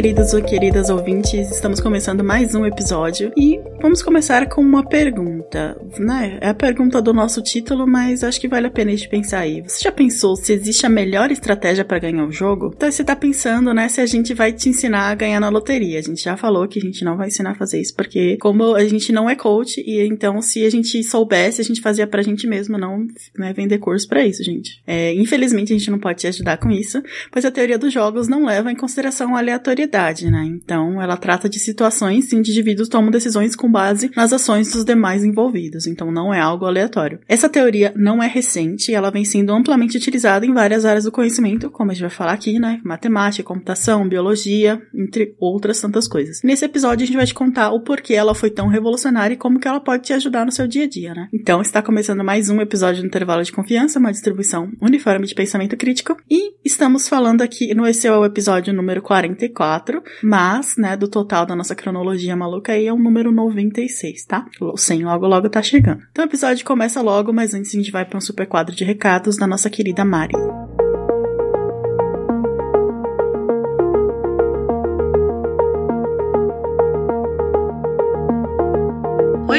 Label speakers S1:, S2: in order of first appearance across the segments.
S1: Queridos ou queridas ouvintes, estamos começando mais um episódio e vamos começar com uma pergunta, né? É a pergunta do nosso título, mas acho que vale a pena a gente pensar aí. Você já pensou se existe a melhor estratégia para ganhar o jogo? Então você tá pensando, né, se a gente vai te ensinar a ganhar na loteria. A gente já falou que a gente não vai ensinar a fazer isso, porque como a gente não é coach, e então se a gente soubesse, a gente fazia pra gente mesmo, não né, vender curso para isso, gente. É, infelizmente a gente não pode te ajudar com isso, pois a teoria dos jogos não leva em consideração a aleatoriedade, né? Então, ela trata de situações em que indivíduos tomam decisões com base nas ações dos demais envolvidos, então não é algo aleatório. Essa teoria não é recente, ela vem sendo amplamente utilizada em várias áreas do conhecimento, como a gente vai falar aqui, né? Matemática, computação, biologia, entre outras tantas coisas. Nesse episódio a gente vai te contar o porquê ela foi tão revolucionária e como que ela pode te ajudar no seu dia a dia, né? Então, está começando mais um episódio do Intervalo de Confiança, uma distribuição uniforme de pensamento crítico, e estamos falando aqui, no esse é o episódio número 44, mas, né, do total da nossa cronologia maluca aí é o número 96, tá? 100 logo logo tá chegando. Então o episódio começa logo, mas antes a gente vai para um super quadro de recados da nossa querida Mari.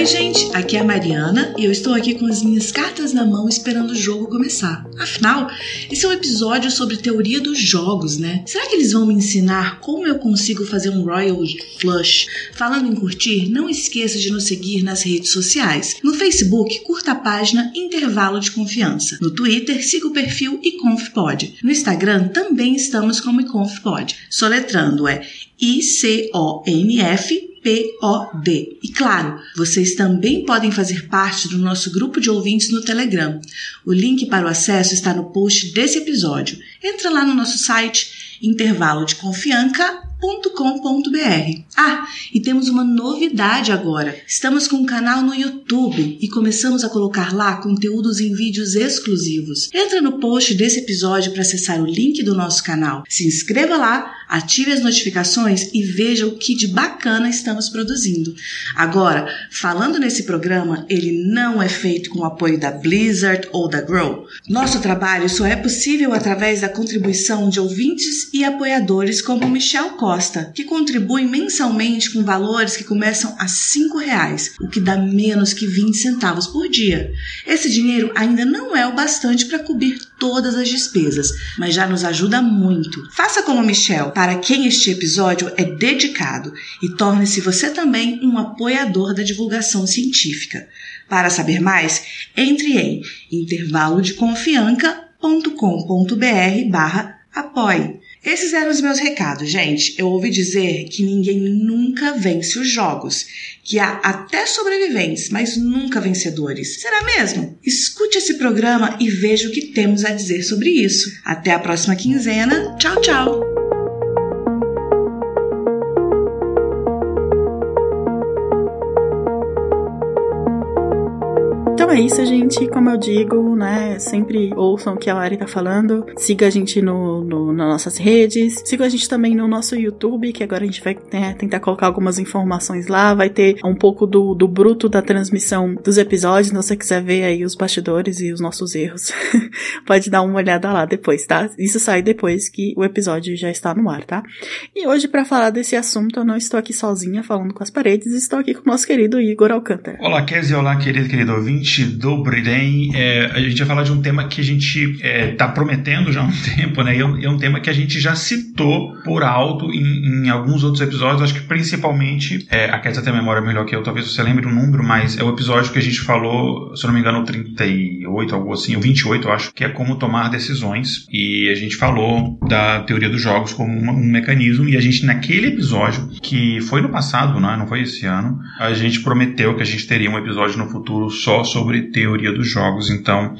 S2: Oi, gente, aqui é a Mariana e eu estou aqui com as minhas cartas na mão esperando o jogo começar. Afinal, esse é um episódio sobre teoria dos jogos, né? Será que eles vão me ensinar como eu consigo fazer um Royal Flush? Falando em curtir, não esqueça de nos seguir nas redes sociais. No Facebook, curta a página Intervalo de Confiança. No Twitter, siga o perfil iConfPod. No Instagram, também estamos como iConfPod. Soletrando é I-C-O-N-F POD. E claro, vocês também podem fazer parte do nosso grupo de ouvintes no Telegram. O link para o acesso está no post desse episódio. Entra lá no nosso site intervalo de confiança com.br. Ah, e temos uma novidade agora. Estamos com um canal no YouTube e começamos a colocar lá conteúdos em vídeos exclusivos. Entra no post desse episódio para acessar o link do nosso canal. Se inscreva lá, ative as notificações e veja o que de bacana estamos produzindo. Agora, falando nesse programa, ele não é feito com o apoio da Blizzard ou da Grow. Nosso trabalho só é possível através da contribuição de ouvintes e apoiadores como Michel Costa que contribui mensalmente com valores que começam a R$ reais, o que dá menos que 20 centavos por dia. Esse dinheiro ainda não é o bastante para cobrir todas as despesas, mas já nos ajuda muito. Faça como Michel, para quem este episódio é dedicado, e torne-se você também um apoiador da divulgação científica. Para saber mais, entre em intervalodeconfianca.com.br barra apoie. Esses eram os meus recados, gente. Eu ouvi dizer que ninguém nunca vence os jogos, que há até sobreviventes, mas nunca vencedores. Será mesmo? Escute esse programa e veja o que temos a dizer sobre isso. Até a próxima quinzena. Tchau, tchau!
S1: Então é isso, gente. Como eu digo, né? Sempre ouçam o que a Lari tá falando. Siga a gente no, no, nas nossas redes. Siga a gente também no nosso YouTube, que agora a gente vai né, tentar colocar algumas informações lá. Vai ter um pouco do, do bruto da transmissão dos episódios. Se você quiser ver aí os bastidores e os nossos erros, pode dar uma olhada lá depois, tá? Isso sai depois que o episódio já está no ar, tá? E hoje, para falar desse assunto, eu não estou aqui sozinha falando com as paredes. Estou aqui com o nosso querido Igor Alcântara.
S3: Olá, Kézia. Olá, querido, querido ouvinte do Briden, é, a gente vai falar de um tema que a gente está é, tá prometendo já há um tempo, né? E é um, é um, tema que a gente já citou por alto em, em alguns outros episódios, acho que principalmente, é, a Kézia tem a memória melhor que eu, talvez você lembre o número, mas é o episódio que a gente falou, se eu não me engano, o 38, algo assim, o 28, eu acho, que é como tomar decisões. E a gente falou da teoria dos jogos como um, um mecanismo, e a gente, naquele episódio, que foi no passado, né? não foi esse ano, a gente prometeu que a gente teria um episódio no futuro só sobre sobre teoria dos jogos, então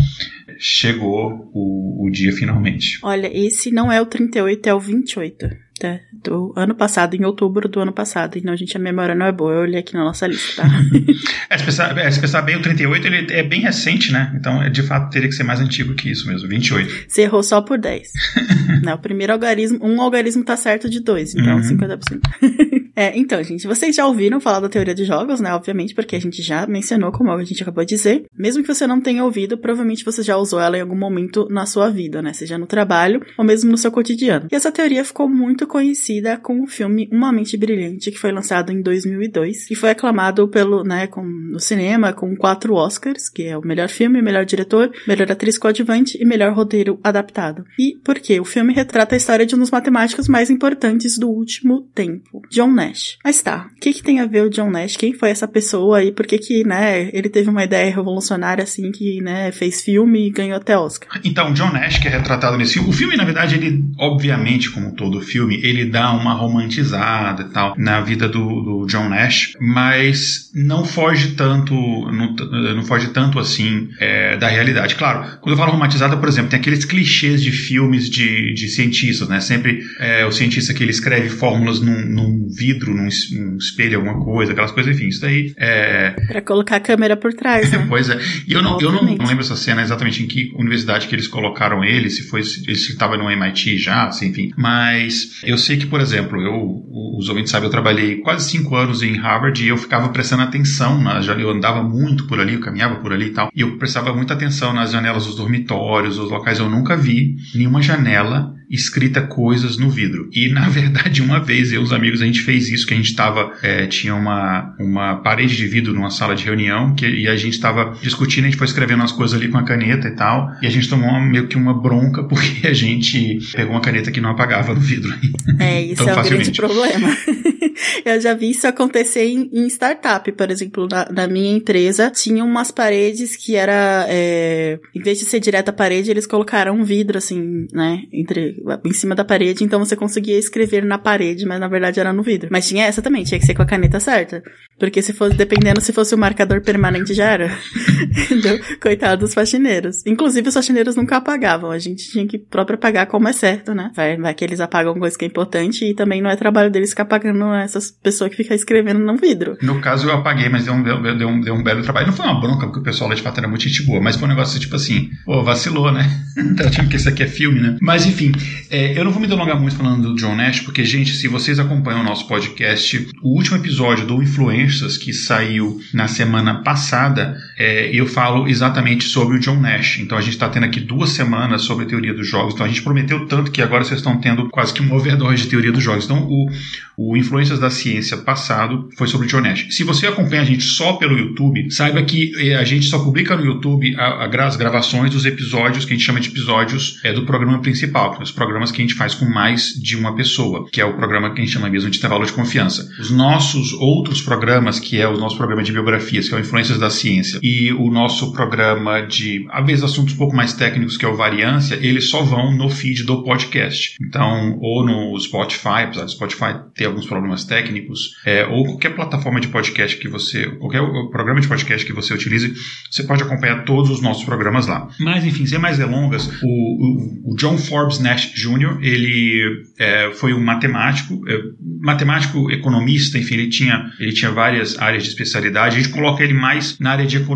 S3: chegou o, o dia finalmente.
S1: Olha, esse não é o 38, é o 28. Tá? do ano passado, em outubro do ano passado. Então, a gente, a memória não é boa. Eu olhei aqui na nossa lista, tá?
S3: é, se, pensar, é, se pensar bem, o 38 ele é bem recente, né? Então, é, de fato, teria que ser mais antigo que isso mesmo, 28.
S1: Você errou só por 10. não, o primeiro algarismo, um algarismo tá certo de dois, então uhum. 50%. É, então, gente, vocês já ouviram falar da teoria de jogos, né? Obviamente, porque a gente já mencionou, como a gente acabou de dizer. Mesmo que você não tenha ouvido, provavelmente você já usou ela em algum momento na sua vida, né? Seja no trabalho ou mesmo no seu cotidiano. E essa teoria ficou muito conhecida com o filme Uma Mente Brilhante, que foi lançado em 2002 e foi aclamado pelo, né, com, no cinema com quatro Oscars, que é o melhor filme, melhor diretor, melhor atriz coadjuvante e melhor roteiro adaptado. E por quê? O filme retrata a história de um dos matemáticos mais importantes do último tempo, John Nash. Mas tá, o que, que tem a ver o John Nash? Quem foi essa pessoa e por que que, né, ele teve uma ideia revolucionária assim que, né, fez filme e ganhou até Oscar?
S3: Então, John Nash, que é retratado nesse filme, o filme, na verdade, ele, obviamente, como todo filme, ele dá uma romantizada e tal na vida do, do John Nash, mas não foge tanto, não, não foge tanto assim é, da realidade. Claro, quando eu falo romantizada, por exemplo, tem aqueles clichês de filmes de, de cientistas, né? Sempre é, o cientista que ele escreve fórmulas num, num vidro, num, num, espelho, alguma coisa, aquelas coisas, enfim, isso daí é.
S1: Pra colocar a câmera por trás, né?
S3: pois é. E eu não, eu não, não, lembro essa cena exatamente em que universidade que eles colocaram ele, se foi se ele estava no MIT já, assim, enfim. Mas eu sei que, por exemplo, eu, os ouvintes sabem, eu trabalhei quase cinco anos em Harvard e eu ficava prestando atenção, na, eu andava muito por ali, eu caminhava por ali e tal, e eu prestava muita atenção nas janelas dos dormitórios, os locais. Eu nunca vi nenhuma janela escrita coisas no vidro. E na verdade, uma vez eu e os amigos a gente fez isso, que a gente estava é, tinha uma, uma parede de vidro numa sala de reunião que, e a gente estava discutindo, a gente foi escrevendo as coisas ali com a caneta e tal, e a gente tomou uma, meio que uma bronca porque a gente pegou uma caneta que não apagava no vidro.
S1: É, isso é um grande problema. eu já vi isso acontecer em, em startup, por exemplo, na, na, minha empresa, tinha umas paredes que era, é, em vez de ser direto à parede, eles colocaram um vidro assim, né, entre em cima da parede, então você conseguia escrever na parede, mas na verdade era no vidro. Mas tinha essa também, tinha que ser com a caneta certa. Porque se fosse, dependendo se fosse o marcador permanente, já era. Entendeu? Coitado dos faxineiros. Inclusive, os faxineiros nunca apagavam. A gente tinha que próprio apagar como é certo, né? Vai, vai que eles apagam coisa que é importante e também não é trabalho deles ficar apagando essas pessoas que ficam escrevendo no vidro.
S3: No caso, eu apaguei, mas deu um, deu, deu um, deu um belo trabalho. Não foi uma bronca, porque o pessoal lá de fato era muito gente boa, mas foi um negócio tipo assim, pô, vacilou, né? então, tinha que isso aqui é filme, né? Mas enfim, é, eu não vou me delongar muito falando do John Nash, porque, gente, se vocês acompanham o nosso podcast, o último episódio do Influências, que saiu na semana passada, é, eu falo exatamente sobre o John Nash. Então a gente está tendo aqui duas semanas sobre a teoria dos jogos. Então a gente prometeu tanto que agora vocês estão tendo quase que um overdose de teoria dos jogos. Então o, o Influências da Ciência passado foi sobre o John Nash. Se você acompanha a gente só pelo YouTube, saiba que é, a gente só publica no YouTube as gravações dos episódios que a gente chama de episódios é, do programa principal, que os programas que a gente faz com mais de uma pessoa, que é o programa que a gente chama mesmo de intervalo de confiança. Os nossos outros programas, que é o nosso programa de biografias, que é o Influências da Ciência, e o nosso programa de, às vezes, assuntos um pouco mais técnicos, que é o Variância, eles só vão no feed do podcast. Então, ou no Spotify, apesar do Spotify ter alguns problemas técnicos, é, ou qualquer plataforma de podcast que você, qualquer programa de podcast que você utilize, você pode acompanhar todos os nossos programas lá. Mas, enfim, sem mais delongas, o, o, o John Forbes Nash Jr., ele é, foi um matemático, é, matemático economista, enfim, ele tinha, ele tinha várias áreas de especialidade. A gente coloca ele mais na área de economia,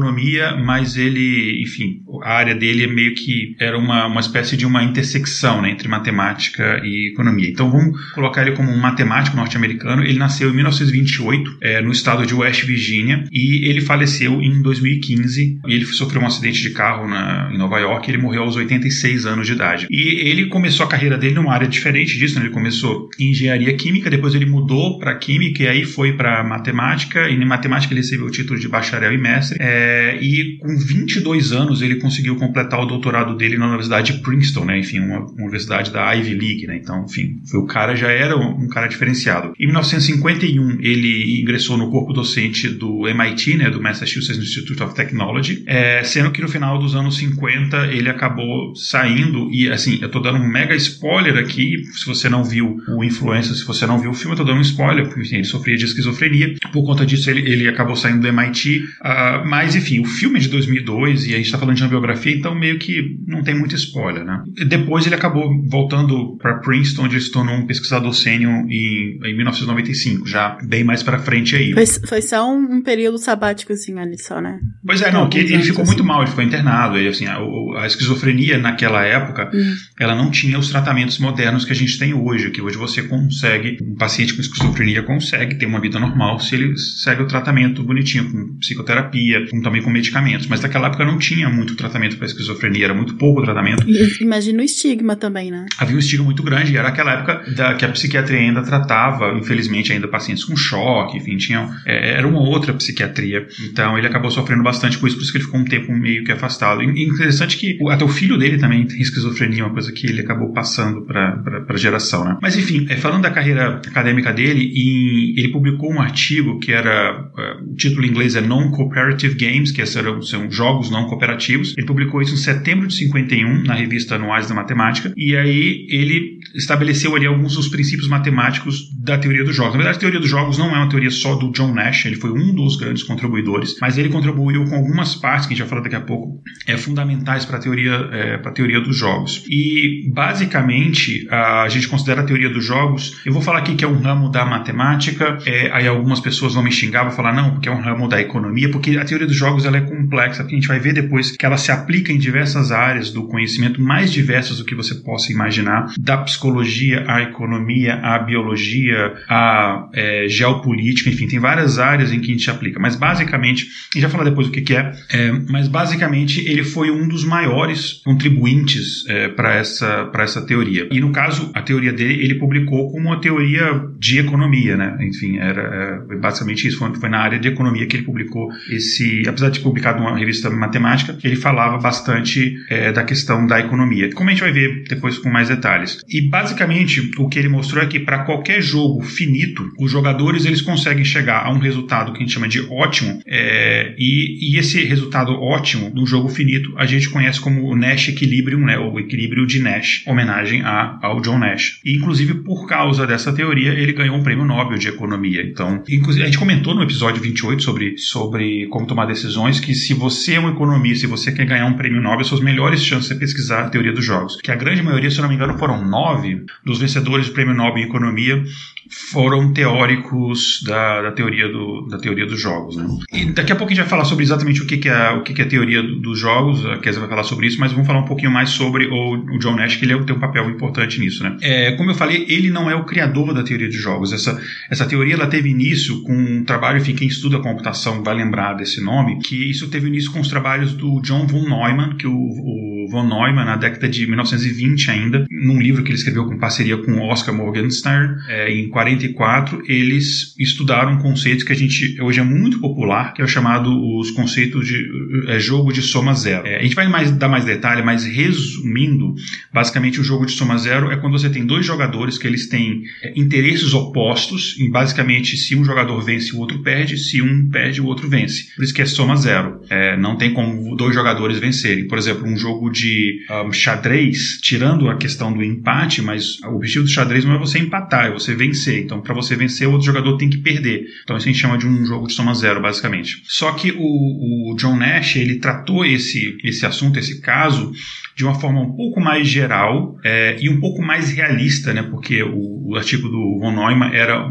S3: mas ele, enfim, a área dele é meio que era uma, uma espécie de uma intersecção né, entre matemática e economia. Então vamos colocar ele como um matemático norte-americano. Ele nasceu em 1928 é, no estado de West Virginia e ele faleceu em 2015. E ele sofreu um acidente de carro na, em Nova York. Ele morreu aos 86 anos de idade. E ele começou a carreira dele numa área diferente disso. Né? Ele começou em engenharia química, depois ele mudou para química e aí foi para matemática. E em matemática ele recebeu o título de bacharel e mestre. É, e com 22 anos ele conseguiu completar o doutorado dele na Universidade de Princeton, né? Enfim, uma, universidade da Ivy League, né? Então, enfim, o cara já era um, cara diferenciado. Em 1951 ele ingressou no corpo docente do MIT, né? Do Massachusetts Institute of Technology, é, sendo que no final dos anos 50 ele acabou saindo e assim, eu tô dando um mega spoiler aqui, se você não viu o Influencer, se você não viu o filme, eu tô dando um spoiler, porque ele sofria de esquizofrenia. Por conta disso ele, ele acabou saindo do MIT, uh, mas Mas enfim, o filme é de 2002 e a gente está falando de uma biografia, então meio que não tem muito spoiler, né? Depois ele acabou voltando para Princeton, onde ele se tornou um pesquisador sênior em, em 1995, já bem mais para frente aí.
S1: Foi, foi só um, um, período sabático assim ali só, né?
S3: Pois é, não, que ele, ficou assim. muito mal, ele ficou internado, e assim, a, a esquizofrenia naquela época, hum. ela não tinha os tratamentos modernos que a gente tem hoje, que hoje você consegue, um paciente com esquizofrenia consegue ter uma vida normal se ele segue o tratamento bonitinho, com psicoterapia, com, também com medicamentos. Mas naquela época não tinha muito tratamento para esquizofrenia, era muito pouco tratamento.
S1: Imagina o estigma também, né?
S3: Havia um estigma muito grande, e era aquela época da, que a psiquiatria ainda tratava, infelizmente, ainda pacientes com choque, enfim, tinham, é, era uma outra psiquiatria. Então ele acabou sofrendo bastante com isso, por isso que ele ficou um tempo meio que afastado. E, interessante que até o filho dele também tem esquizofrenia, uma coisa que ele acabou passando para a geração, né? Mas enfim, é, falando da carreira acadêmica dele, em, ele publicou um artigo que era, uh, o título em inglês é Non-Cooperative Games, que são, são jogos não cooperativos. Ele publicou isso em setembro de 51 na revista Anuais da Matemática, e aí ele estabeleceu ali alguns dos princípios matemáticos da teoria dos jogos. Na verdade, a teoria dos jogos não é uma teoria só do John Nash, ele foi um dos grandes contribuidores, mas ele contribuiu com algumas partes, que a gente vai falar daqui a pouco, é, fundamentais para a teoria, é, teoria dos jogos. E, basicamente, a gente considera a teoria dos jogos, eu vou falar aqui que é um ramo da matemática, é, aí algumas pessoas vão me xingar, vão falar, não, porque é um ramo da economia, porque a teoria dos jogos ela é complexa, a gente vai ver depois que ela se aplica em diversas áreas do conhecimento, mais diversas do que você possa imaginar, da psicologia à economia, à biologia, à é, geopolítica, enfim, tem várias áreas em que a gente aplica, mas basicamente, gente vai falar depois o que, que é, é, mas basicamente ele foi um dos maiores contribuintes é, para essa, essa teoria. E no caso, a teoria dele, ele publicou como uma teoria de economia, né? Enfim, era é, basicamente isso, foi, foi na área de economia que ele publicou esse, apesar de publicado numa revista matemática, ele falava bastante é, da questão da economia, como a gente vai ver depois com mais detalhes. E basicamente o que ele mostrou é que para qualquer jogo finito, os jogadores eles conseguem chegar a um resultado que a gente chama de ótimo, é, e, e, esse resultado ótimo do jogo finito a gente conhece como o Nash Equilibrium, né, o equilíbrio de Nash, homenagem a, ao John Nash. E inclusive por causa dessa teoria ele ganhou um prêmio Nobel de economia. Então, a gente comentou no episódio 28 sobre, sobre como tomar decisões que se você é um economista e você quer ganhar um prêmio Nobel, suas melhores chances é pesquisar a teoria dos jogos. Que a grande maioria, se não me engano, foram nove dos vencedores do prêmio Nobel em economia foram teóricos da, da, teoria, do, da teoria dos jogos. Né? E daqui a pouco a gente vai falar sobre exatamente o que, que, é, o que, que é a teoria do, dos jogos, a Kézia vai falar sobre isso, mas vamos falar um pouquinho mais sobre o, o John Nash, que ele é, tem um papel importante nisso. Né? É, como eu falei, ele não é o criador da teoria dos jogos. Essa, essa teoria ela teve início com um trabalho, enfim, quem estuda computação vai lembrar desse nome, que isso teve início com os trabalhos do John von Neumann, que o, o von Neumann, na década de 1920 ainda, num livro que ele escreveu com parceria com Oscar Morgenstern, é, em 44, eles estudaram um conceito que a gente hoje é muito popular, que é o chamado os conceitos de é, jogo de soma zero. É, a gente vai mais, dar mais detalhe, mas resumindo, basicamente o jogo de soma zero é quando você tem dois jogadores que eles têm é, interesses opostos, em basicamente se um jogador vence o outro perde, se um perde o outro vence. Por isso que é soma zero. É, não tem como dois jogadores vencerem. Por exemplo, um jogo de um, xadrez, tirando a questão do empate, mas o objetivo do xadrez não é você empatar, é você vencer. Então, para você vencer, o outro jogador tem que perder. Então, isso a gente chama de um jogo de soma zero, basicamente. Só que o, o John Nash, ele tratou esse, esse assunto, esse caso, de uma forma um pouco mais geral é, e um pouco mais realista, né? Porque o, o artigo do von Neumann era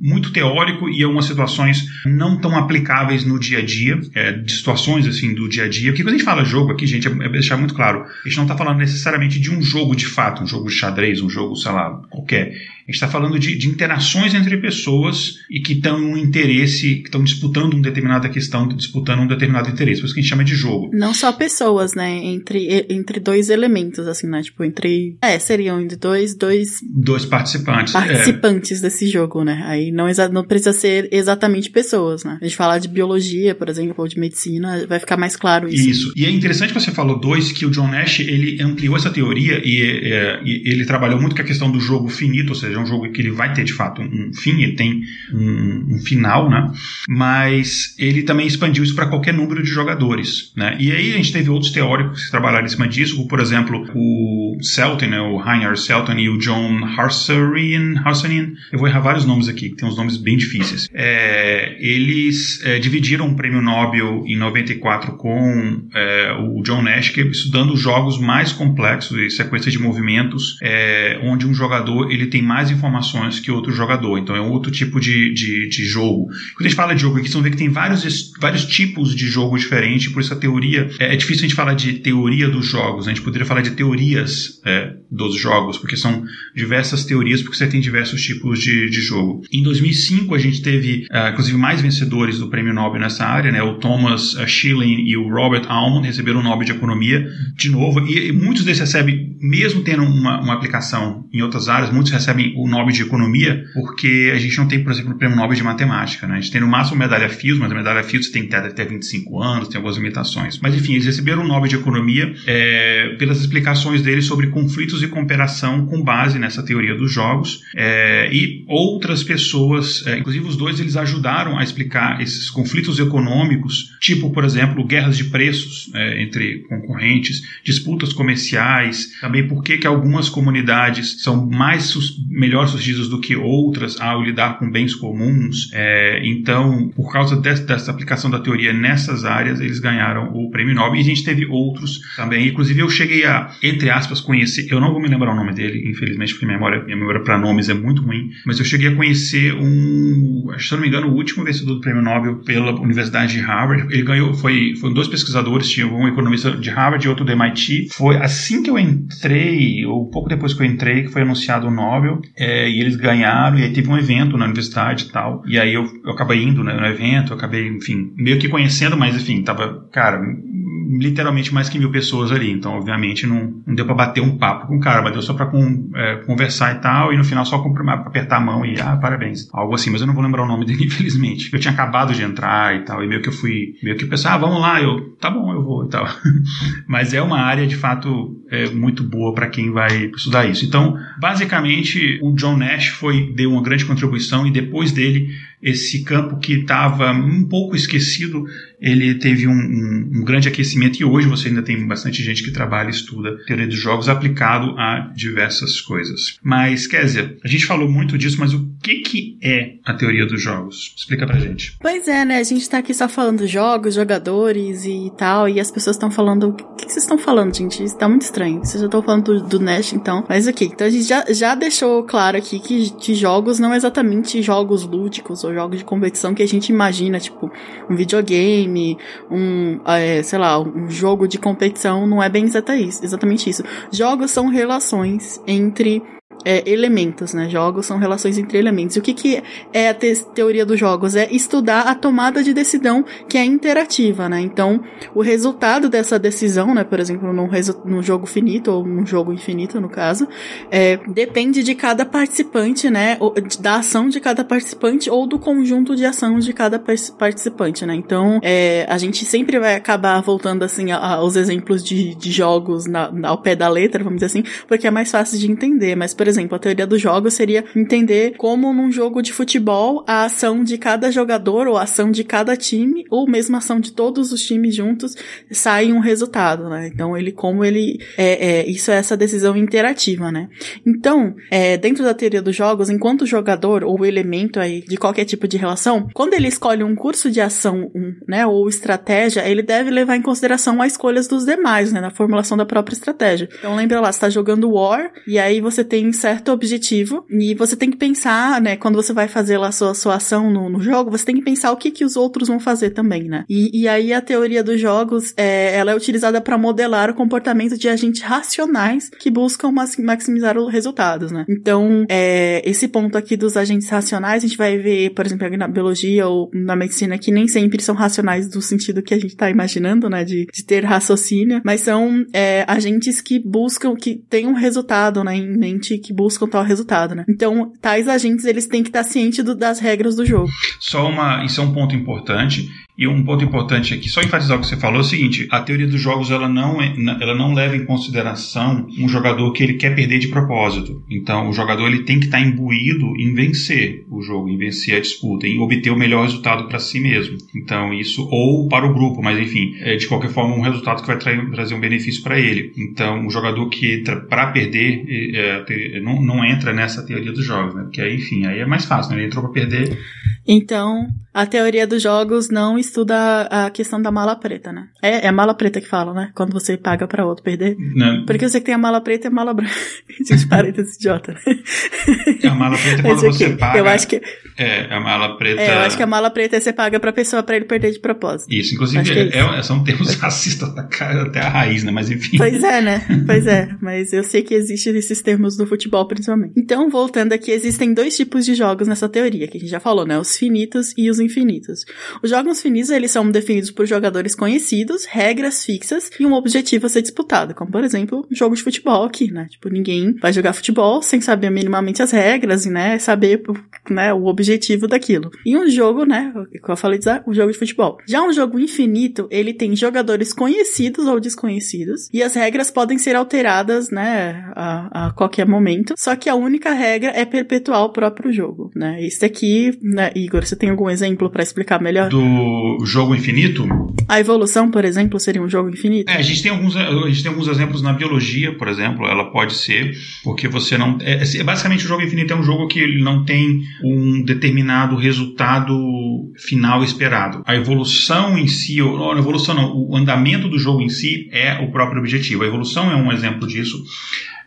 S3: muito teórico e algumas situações não tão aplicáveis no dia a dia, é, de situações assim do dia a dia. Porque quando a gente fala jogo aqui, gente, é, é deixar muito claro, a gente não está falando necessariamente de um jogo de fato, um jogo de xadrez, um jogo, sei lá, qualquer. A gente está falando de, de, interações entre pessoas e que estão um interesse, que estão disputando uma determinada questão, disputando um determinado interesse. Por isso que a gente chama de jogo.
S1: Não só pessoas, né? Entre, entre dois elementos, assim, né? Tipo, entre. É, seriam entre dois. Dois,
S3: dois participantes.
S1: Participantes é. desse jogo, né? Aí não, não precisa ser exatamente pessoas, né? A gente falar de biologia, por exemplo, ou de medicina, vai ficar mais claro isso.
S3: Isso. E é interessante que você falou dois, que o John Nash ele ampliou essa teoria e, é, e ele trabalhou muito com a questão do jogo finito, ou seja, seja, é um jogo que ele vai ter de fato um, fim, ele tem um, um, final, né? Mas ele também expandiu isso para qualquer número de jogadores, né? E aí a gente teve outros teóricos que trabalharam em cima disso, por exemplo, o Selton, né? o Heinrich Selton e o John Harsarian, Harsarian, eu vou errar vários nomes aqui, que tem uns nomes bem difíceis. É, eles é, dividiram o prêmio Nobel em 94 com é, o John Nash, que estudando jogos mais complexos e sequências de movimentos, é, onde um jogador ele tem mais informações que outro jogador. Então é outro tipo de, de, de jogo. Quando a gente fala de jogo aqui, vocês vão ver que tem vários, vários tipos de jogo diferentes, por isso a teoria. É, é difícil a gente falar de teoria dos jogos, né? a gente poderia falar de teorias é, dos jogos, porque são diversas teorias, porque você tem diversos tipos de, de jogo. Em 2005, a gente teve, uh, inclusive, mais vencedores do prêmio Nobel nessa área, né? O Thomas uh, Schilling e o Robert Almond receberam o Nobel de Economia de novo, e, e muitos deles recebem, mesmo tendo uma, uma, aplicação em outras áreas, muitos recebem o Nobel de Economia, porque a gente não tem, por exemplo, o prêmio Nobel de Matemática, né? A gente tem no máximo medalha Fields, mas a medalha Fields tem que ter até 25 anos, tem algumas limitações. Mas enfim, eles receberam o Nobel de Economia é, pelas explicações deles sobre conflitos e cooperação com base nessa teoria dos jogos, é, e outras pessoas, é, inclusive os dois, eles ajudaram a explicar esses conflitos econômicos, tipo, por exemplo, guerras de preços é, entre concorrentes, disputas comerciais, também por que algumas comunidades são mais melhor sucedidas do que outras ao lidar com bens comuns. É, então, por causa dessa, dessa, aplicação da teoria nessas áreas, eles ganharam o prêmio Nobel. E a gente teve outros também. Inclusive, eu cheguei a, entre aspas, conhecer. Eu não vou me lembrar o nome dele, infelizmente, porque minha memória, minha memória para nomes é muito ruim. Mas eu cheguei a conhecer um, se eu não me engano, o último vencedor do prêmio Nobel pela Universidade de Harvard. Ele ganhou, foi, foram dois pesquisadores, tinha um economista de Harvard e outro do MIT. Foi assim que eu entrei, ou pouco depois que eu entrei, que foi anunciado o Nobel, é, e eles ganharam, e aí teve um evento na universidade e tal, e aí eu, eu acabei indo né, no evento, eu acabei, enfim, meio que conhecendo, mas enfim, tava, cara, literalmente mais que mil pessoas ali. Então, obviamente, não, não deu para bater um papo com o cara, mas deu só para é, conversar e tal, e no final só apertar a mão e, ah, parabéns. Algo assim, mas eu não vou lembrar o nome dele, infelizmente. Eu tinha acabado de entrar e tal, e meio que eu fui, meio que eu pensei, ah, vamos lá, eu, tá bom, eu vou e tal. mas é uma área, de fato, é, muito boa para quem vai estudar isso. Então, basicamente, o John Nash foi, deu uma grande contribuição, e depois dele, esse campo que estava um pouco esquecido, ele teve um, um, um, grande aquecimento e hoje você ainda tem bastante gente que trabalha e estuda teoria dos jogos aplicado a diversas coisas. Mas, Kézia, a gente falou muito disso, mas o que, que é a teoria dos jogos? Explica pra gente.
S1: Pois é, né? A gente tá aqui só falando jogos, jogadores e tal, e as pessoas estão falando. O que, que vocês estão falando, gente? Isso tá muito estranho. Vocês já estão falando do, do Nash, então. Mas ok, então a gente já, já deixou claro aqui que, que jogos não é exatamente jogos lúdicos ou jogos de competição que a gente imagina, tipo, um videogame, um, é, sei lá, um jogo de competição, não é bem exatamente isso. Jogos são relações entre é, elementos, né? Jogos são relações entre elementos. E o que, que é a te teoria dos jogos? É estudar a tomada de decisão que é interativa, né? Então, o resultado dessa decisão, né? Por exemplo, num, num jogo finito, ou num jogo infinito, no caso, é, depende de cada participante, né? Da ação de cada participante ou do conjunto de ação de cada participante, né? Então, é, a gente sempre vai acabar voltando, assim, aos exemplos de, de jogos na, ao pé da letra, vamos dizer assim, porque é mais fácil de entender. Mas, por exemplo, exemplo, a teoria do jogo seria entender como num jogo de futebol a ação de cada jogador ou a ação de cada time ou mesmo a ação de todos os times juntos sai um resultado, né? Então ele como ele é, é isso é essa decisão interativa, né? Então é, dentro da teoria dos jogos, enquanto jogador ou elemento aí de qualquer tipo de relação, quando ele escolhe um curso de ação, um, né, ou estratégia, ele deve levar em consideração as escolhas dos demais, né, na formulação da própria estratégia. Então lembra lá, você tá jogando War e aí você tem certo objetivo e você tem que pensar, né, quando você vai fazer lá a sua, sua ação no, no jogo, você tem que pensar o que que os outros vão fazer também, né? E, e aí a teoria dos jogos, é, ela é utilizada para modelar o comportamento de agentes racionais que buscam maximizar os resultados, né? Então, é, esse ponto aqui dos agentes racionais, a gente vai ver, por exemplo, na biologia ou na medicina, que nem sempre são racionais do sentido que a gente tá imaginando, né, de, de ter raciocínio, mas são é, agentes que buscam, que têm um resultado, né, em mente, que buscam tal resultado, né? Então, tais agentes, eles têm que estar cientes do, das regras do jogo.
S3: Só uma, isso é um ponto importante. E um ponto importante aqui, só enfatizar o que você falou, é o seguinte: a teoria dos jogos ela não, é, ela não leva em consideração um jogador que ele quer perder de propósito. Então, o jogador ele tem que estar imbuído em vencer o jogo, em vencer a disputa, em obter o melhor resultado para si mesmo. Então, isso, ou para o grupo, mas enfim, é de qualquer forma um resultado que vai trair, trazer um benefício para ele. Então, o jogador que entra para perder é, não, não entra nessa teoria dos jogos, né? Porque aí, enfim, aí é mais fácil, né? Ele entrou para perder.
S1: Então, a teoria dos jogos não estuda a questão da mala preta, né? É, é a mala preta que fala, né? Quando você paga para outro perder. Não. Porque eu sei que tem a mala preta e a mala branca. Gente, parênteses idiota, né?
S3: A mala preta é quando você paga.
S1: Eu acho que.
S3: É, a mala preta.
S1: É, eu acho que a mala preta é você paga pra pessoa pra ele perder de propósito.
S3: Isso, inclusive é, é, é são termos racistas até a raiz, né? Mas enfim.
S1: Pois é, né? Pois é. Mas eu sei que existem esses termos no futebol, principalmente. Então, voltando aqui, existem dois tipos de jogos nessa teoria, que a gente já falou, né? Os finitos e os infinitos. Os jogos finitos, eles são definidos por jogadores conhecidos, regras fixas e um objetivo a ser disputado, como por exemplo, um jogo de futebol aqui, né? Tipo, ninguém vai jogar futebol sem saber minimamente as regras e, né, saber, né, o objetivo daquilo. E um jogo, né, que eu falei, um jogo de futebol. Já um jogo infinito, ele tem jogadores conhecidos ou desconhecidos e as regras podem ser alteradas, né, a, a qualquer momento. Só que a única regra é perpetuar o próprio jogo, né? Isso aqui, né, Igor, você tem algum exemplo para explicar melhor?
S3: Do jogo infinito?
S1: A evolução, por exemplo, seria um jogo infinito?
S3: É, a gente tem alguns, a gente tem alguns exemplos na biologia, por exemplo, ela pode ser, porque você não. É, é, basicamente, o jogo infinito é um jogo que ele não tem um determinado resultado final esperado. A evolução em si, ou não, a evolução não, o andamento do jogo em si é o próprio objetivo. A evolução é um exemplo disso.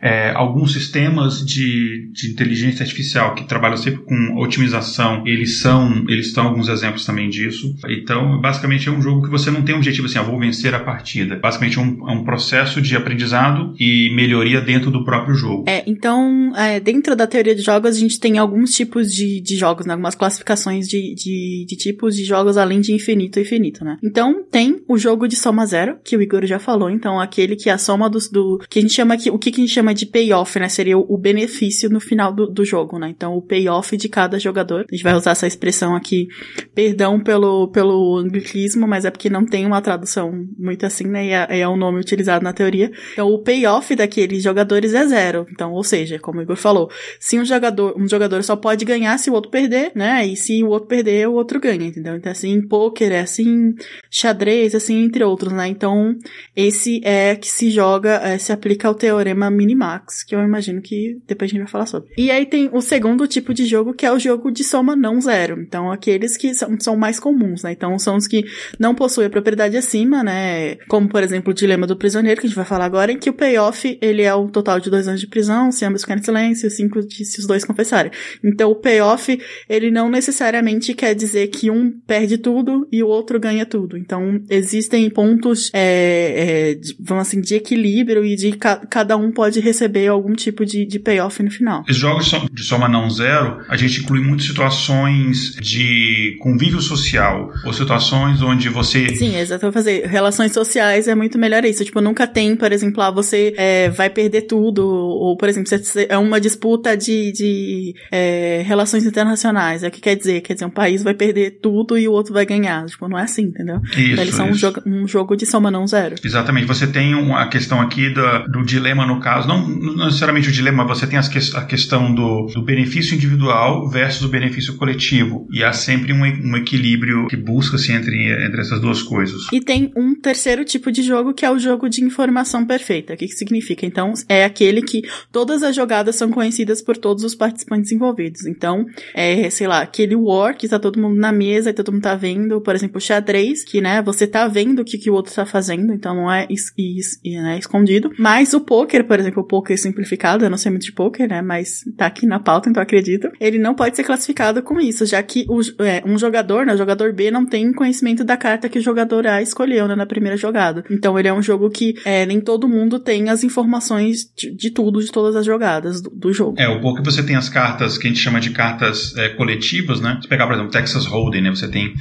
S3: É, alguns sistemas de, de inteligência artificial que trabalham sempre com otimização, eles são, eles estão alguns exemplos também disso. Então, basicamente é um jogo que você não tem um objetivo assim, ah, vou vencer a partida. Basicamente é um, é um processo de aprendizado e melhoria dentro do próprio jogo.
S1: É, então, é, dentro da teoria de jogos, a gente tem alguns tipos de, de jogos, né? algumas classificações de, de, de tipos de jogos além de infinito e infinito, né? Então, tem o jogo de soma zero, que o Igor já falou, então aquele que é a soma dos, do, que a gente chama aqui, o que, que a gente chama de payoff, né? Seria o, benefício no final do, do jogo, né? Então, o payoff de cada jogador. A gente vai usar essa expressão aqui, perdão pelo, pelo anglicismo, mas é porque não tem uma tradução muito assim, né? E é, é o nome utilizado na teoria. Então, o payoff daqueles jogadores é zero. Então, ou seja, como o Igor falou, se um jogador, um jogador só pode ganhar se o outro perder, né? E se o outro perder, o outro ganha, entendeu? Então, assim, poker é assim, xadrez, assim, entre outros, né? Então, esse é que se joga, é, se aplica ao teorema minimax, que eu imagino que depois a gente vai falar sobre. E aí tem o segundo tipo de jogo, que é o jogo de soma não zero. Então, aqueles que são, são mais comuns, né? Então, são os que não possuem a propriedade acima, né? Como, por exemplo, o dilema do prisioneiro, que a gente vai falar agora, em que o payoff, ele é o total de dois anos de prisão, se ambos ficarem em silêncio, cinco de, se os dois confessarem. Então, o payoff, ele não necessariamente quer dizer que um perde tudo e o outro ganha tudo. Então, existem pontos, é, é, vamos assim, de equilíbrio e de ca cada um pode receber algum tipo de, de payoff no final.
S3: Esses jogos de soma não zero, a gente inclui muitas situações de convívio social ou situações onde você.
S1: Sim, exato. fazer relações sociais é muito melhor isso. Tipo, nunca tem, por exemplo, ah, você é, vai perder tudo, ou, por exemplo, é uma disputa de, de é, relações internacionais. É o que quer dizer? Quer dizer, um país vai perder tudo e o outro vai ganhar. Tipo, não é assim, entendeu? Isso, então, eles são um jogo, um jogo de soma não zero.
S3: Exatamente. Você tem a questão aqui do, do dilema, no caso, não, não necessariamente o dilema, você tem que, a questão do, do benefício individual versus o benefício coletivo. E há sempre um, um equilíbrio que busca-se entre, entre essas duas coisas.
S1: E tem um terceiro tipo de jogo que é o jogo de informação perfeita. O que, que significa? Então, é aquele que todas as jogadas são conhecidas por todos os participantes envolvidos. Então, é, sei lá, aquele war que tá todo mundo na mesa e todo mundo tá vendo, por exemplo, xadrez, que, né, você tá vendo o que, que o outro tá fazendo, então não é is, is, né, escondido. Mas o poker, por exemplo, o poker simplificado, eu não sei muito de poker, né, mas tá aqui na pauta, então acredito, ele não pode ser classificado com isso, já que o, é, um jogador, né, o jogador B não tem conhecimento da carta que o jogador A escolheu, né, na primeira jogada. Então ele é um jogo que é, nem todo mundo tem as informações de, de tudo, de todas as jogadas do, do, jogo.
S3: É, o poker você tem as cartas que a gente chama de cartas é, coletivas, né? Se pegar, por exemplo, Texas Hold'em, né? Você tem,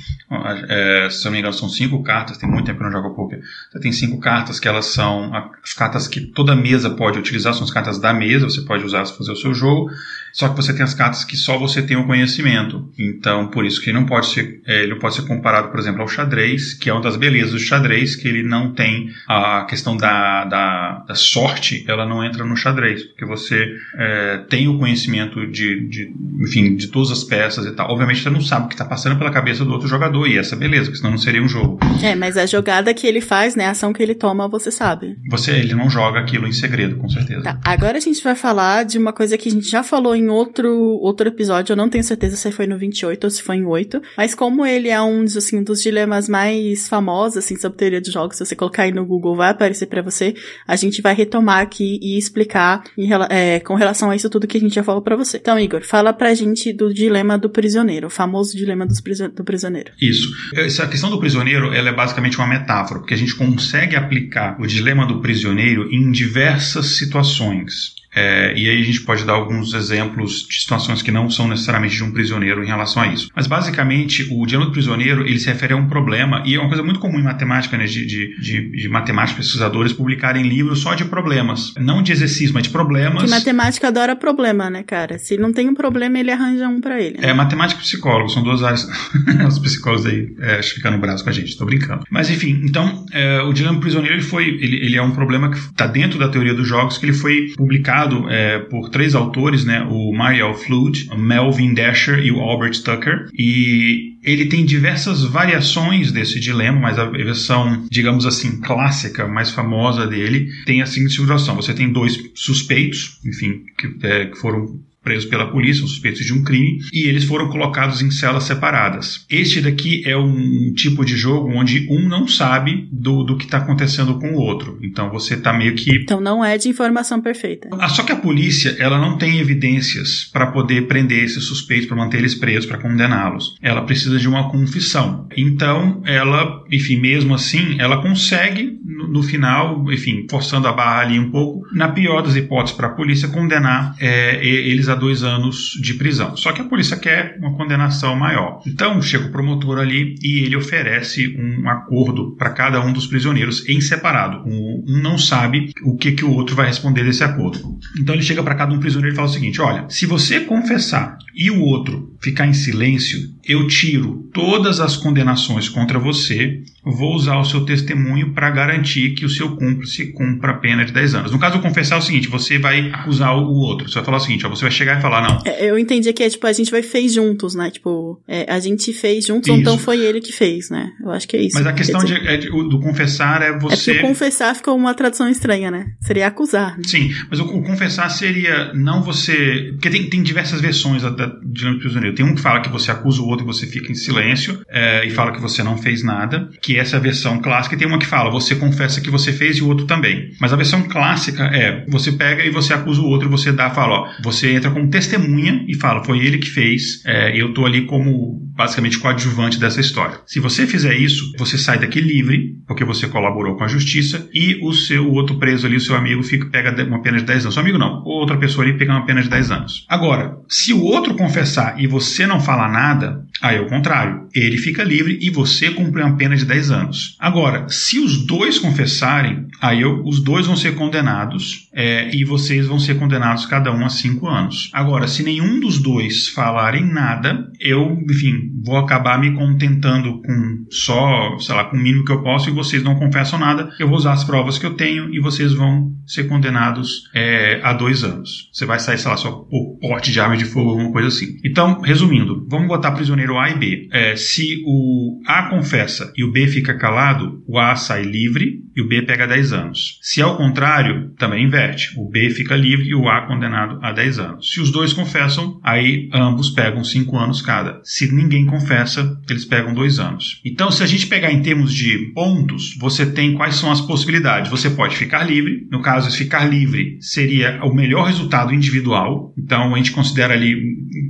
S3: é, se não me engano, são cinco cartas, tem muito tempo que eu não jogo poker. Você tem cinco cartas que elas são as cartas que toda mesa pode utilizar, são as cartas da mesa, você pode usar para fazer o seu jogo. Só que você tem as cartas que só você tem o conhecimento. Então, por isso que ele não pode ser, é, ele não pode ser comparado, por exemplo, ao xadrez, que é uma das belezas do xadrez, que ele não tem a questão da, da, da sorte, ela não entra no xadrez, porque você é, tem o conhecimento de, de, enfim, de todas as peças e tal. Obviamente você não sabe o que está passando pela cabeça do outro jogador, e essa é beleza, porque senão não seria um jogo.
S1: É, mas a jogada que ele faz, né, a ação que ele toma, você sabe.
S3: Você, ele não joga aquilo em segredo, com certeza.
S1: Tá, agora a gente vai falar de uma coisa que a gente já falou em outro, outro episódio, eu não tenho certeza se foi no 28 ou se foi em 8, mas como ele é um assim, dos dilemas mais famosos, assim, sobre teoria de jogos, se você colocar aí no Google vai aparecer para você, a gente vai retomar aqui e explicar em, é, com relação a isso tudo que a gente já falou para você. Então, Igor, fala pra gente do dilema do prisioneiro, o famoso dilema do prisioneiro.
S3: Isso. Essa questão do prisioneiro, ela é basicamente uma metáfora, porque a gente consegue aplicar o dilema do prisioneiro em diversas situações. É, e aí a gente pode dar alguns exemplos de situações que não são necessariamente de um prisioneiro em relação a isso. Mas basicamente o dilema do prisioneiro ele se refere a um problema e é uma coisa muito comum em matemática, né, de, de, de, de matemáticos pesquisadores publicarem livros só de problemas, não de exercícios, mas de problemas. Que
S1: matemática adora problema, né, cara? Se não tem um problema ele arranja um para ele. Né?
S3: É matemática e psicólogo são duas áreas. Os psicólogos aí é, ficando no braço com a gente, estou brincando. Mas enfim, então é, o dilema do prisioneiro ele foi, ele, ele é um problema que está dentro da teoria dos jogos que ele foi publicado é, por três autores, né, o Mariel Flood, Melvin Dasher e o Albert Tucker, e ele tem diversas variações desse dilema, mas a versão, digamos assim, clássica, mais famosa dele, tem a seguinte situação: você tem dois suspeitos, enfim, que, é, que foram presos pela polícia, suspeitos de um crime, e eles foram colocados em celas separadas. Este daqui é um tipo de jogo onde um não sabe do, do que está acontecendo com o outro. Então você está meio que.
S1: Então não é de informação perfeita.
S3: Ah, só que a polícia ela não tem evidências para poder prender esses suspeitos, para manter eles presos, para condená-los. Ela precisa de uma confissão. Então ela, enfim, mesmo assim, ela consegue no, no final, enfim, forçando a barra ali um pouco, na pior das hipóteses para a polícia condenar é, eles a dois anos de prisão. Só que a polícia quer uma condenação maior. Então chega o promotor ali e ele oferece um acordo para cada um dos prisioneiros em separado. Um, não sabe o que, que o outro vai responder desse acordo. Então ele chega para cada um prisioneiro e fala o seguinte: olha, se você confessar e o outro ficar em silêncio, eu tiro todas as condenações contra você, vou usar o seu testemunho para garantir que o seu cúmplice cumpra a pena de 10 anos. No caso, eu confessar é o seguinte: você vai acusar o outro. Você vai falar o seguinte: ó, você vai chegar e falar, não.
S1: É, eu entendi que é tipo, a gente vai fez juntos, né? Tipo, é, a gente fez juntos, isso. então foi ele que fez, né? Eu acho que é isso.
S3: Mas a questão de, é de, do confessar é você. É
S1: confessar ficou uma tradução estranha, né? Seria acusar. Né?
S3: Sim, mas o, o, confessar seria não você. Porque tem, tem diversas versões da, da, de prisioneiro. Tem um que fala que você acusa o outro e você fica em silêncio é, e fala que você não fez nada, que essa é a versão clássica, e tem uma que fala você confessa que você fez e o outro também. Mas a versão clássica é você pega e você acusa o outro você dá, fala, ó, você entra como testemunha e fala, foi ele que fez, é, eu tô ali como basicamente coadjuvante dessa história. Se você fizer isso, você sai daqui livre, porque você colaborou com a justiça, e o seu outro preso ali, o seu amigo, fica, pega uma pena de 10 anos. Seu amigo não, outra pessoa ali pega uma pena de 10 anos. Agora, se o outro confessar e você não falar nada, aí é o contrário. Ele fica livre e você cumpre uma pena de 10 anos. Agora, se os dois confessarem, aí eu, os dois vão ser condenados é, e vocês vão ser condenados cada um a 5 anos. Agora, se nenhum dos dois falarem nada, eu, enfim, vou acabar me contentando com só, sei lá, com o mínimo que eu posso e vocês não confessam nada. Eu vou usar as provas que eu tenho e vocês vão ser condenados é, a dois anos. Você vai sair, sei lá, só por porte de arma de fogo, alguma coisa assim. Então, resumindo, vamos botar prisioneiro A e B. É, se o A confessa e o B fica calado, o A sai livre e o B pega 10 anos. Se é o contrário, também inverte. O B fica livre e o A condenado a 10 anos. Se os dois confessam, aí ambos pegam 5 anos cada. Se ninguém ninguém confessa, eles pegam dois anos. Então, se a gente pegar em termos de pontos, você tem quais são as possibilidades. Você pode ficar livre, no caso, ficar livre seria o melhor resultado individual. Então, a gente considera ali,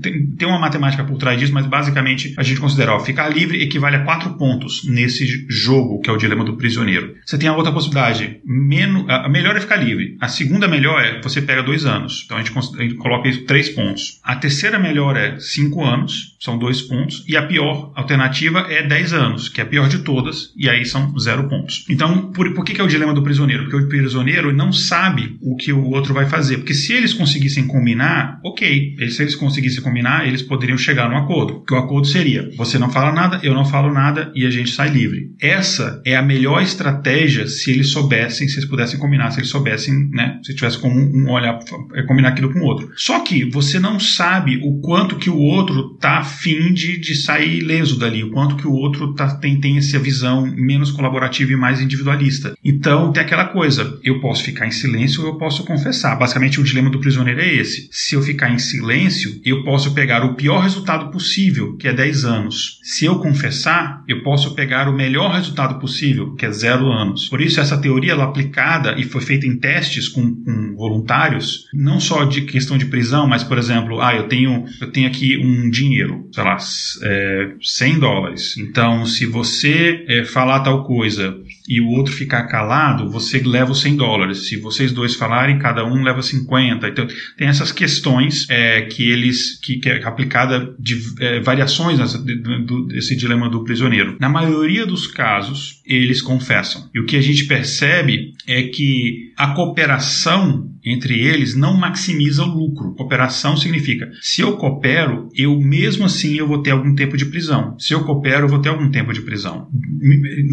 S3: tem, uma matemática por trás disso, mas basicamente a gente considera, ó, ficar livre equivale a quatro pontos nesse jogo, que é o dilema do prisioneiro. Você tem a outra possibilidade. Menos, a melhor é ficar livre. A segunda melhor é você pega dois anos. Então a gente, a gente coloca três pontos. A terceira melhor é cinco anos, são dois pontos. E a pior alternativa é 10 anos, que é a pior de todas, e aí são zero pontos. Então, por, por que, que é o dilema do prisioneiro? Porque o prisioneiro não sabe o que o outro vai fazer. Porque se eles conseguissem combinar, ok. Se eles conseguissem combinar, eles poderiam chegar num acordo. Que o acordo seria: você não fala nada, eu não falo nada e a gente sai livre. Essa é a melhor estratégia se eles soubessem, se eles pudessem combinar, se eles soubessem, né? Se tivesse como um olhar, é, combinar aquilo com o outro. Só que você não sabe o quanto que o outro tá afim de, de sair leso dali, o quanto que o outro tá, tem, tem essa visão menos colaborativa e mais individualista. Então tem aquela coisa: eu posso ficar em silêncio ou eu posso confessar. Basicamente, o dilema do prisioneiro é esse. Se eu ficar em silêncio, eu posso pegar o pior resultado possível, que é 10 anos. Se eu confessar, eu posso pegar o melhor resultado possível, que é zero anos. Por isso, essa teoria ela aplicada e foi feita em testes com, com, voluntários, não só de questão de prisão, mas, por exemplo, ah, eu tenho, eu tenho aqui um dinheiro, sei lá, é, 100 dólares. Então, se você é, falar tal coisa e o outro ficar calado, você leva os 100 dólares. Se vocês dois falarem, cada um leva 50. Então, tem essas questões é, que eles, que, que é aplicada de é, variações nessa, do, desse dilema do prisioneiro. Na maioria dos casos, eles confessam. E o que a gente percebe é que a cooperação entre eles não maximiza o lucro. Cooperação significa, se eu coopero, eu mesmo assim eu vou ter algum tempo de prisão. Se eu coopero, eu vou ter algum tempo de prisão.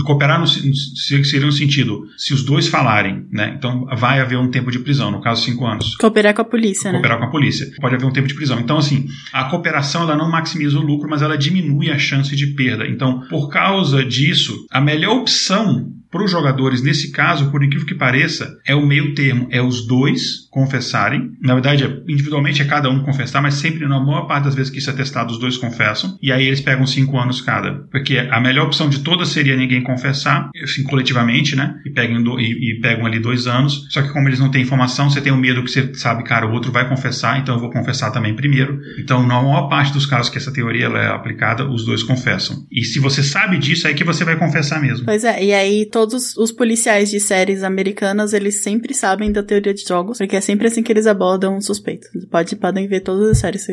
S3: Cooperar no, seria no sentido, se os dois falarem, né? Então vai haver um tempo de prisão, no caso cinco anos.
S1: Cooperar com a polícia,
S3: né? Cooperar
S1: né?
S3: com a polícia. Pode haver um tempo de prisão. Então assim, a cooperação ela não maximiza o lucro, mas ela diminui a chance de perda. Então, por causa disso, a melhor opção para os jogadores, nesse caso, por incrível que pareça, é o meio termo, é os dois confessarem. Na verdade, individualmente é cada um confessar, mas sempre, na maior parte das vezes que isso é testado, os dois confessam. E aí eles pegam cinco anos cada. Porque a melhor opção de todas seria ninguém confessar, assim, coletivamente, né? E pegam, do, e, e, pegam ali dois anos. Só que como eles não têm informação, você tem o medo que você sabe, cara, o outro vai confessar, então eu vou confessar também primeiro. Então, na maior parte dos casos que essa teoria é aplicada, os dois confessam. E se você sabe disso, é que você vai confessar mesmo.
S1: Pois é, e aí todos os policiais de séries americanas, eles sempre sabem da teoria de jogos, porque é sempre assim que eles abordam suspeitos. Pode, podem ver todas as séries.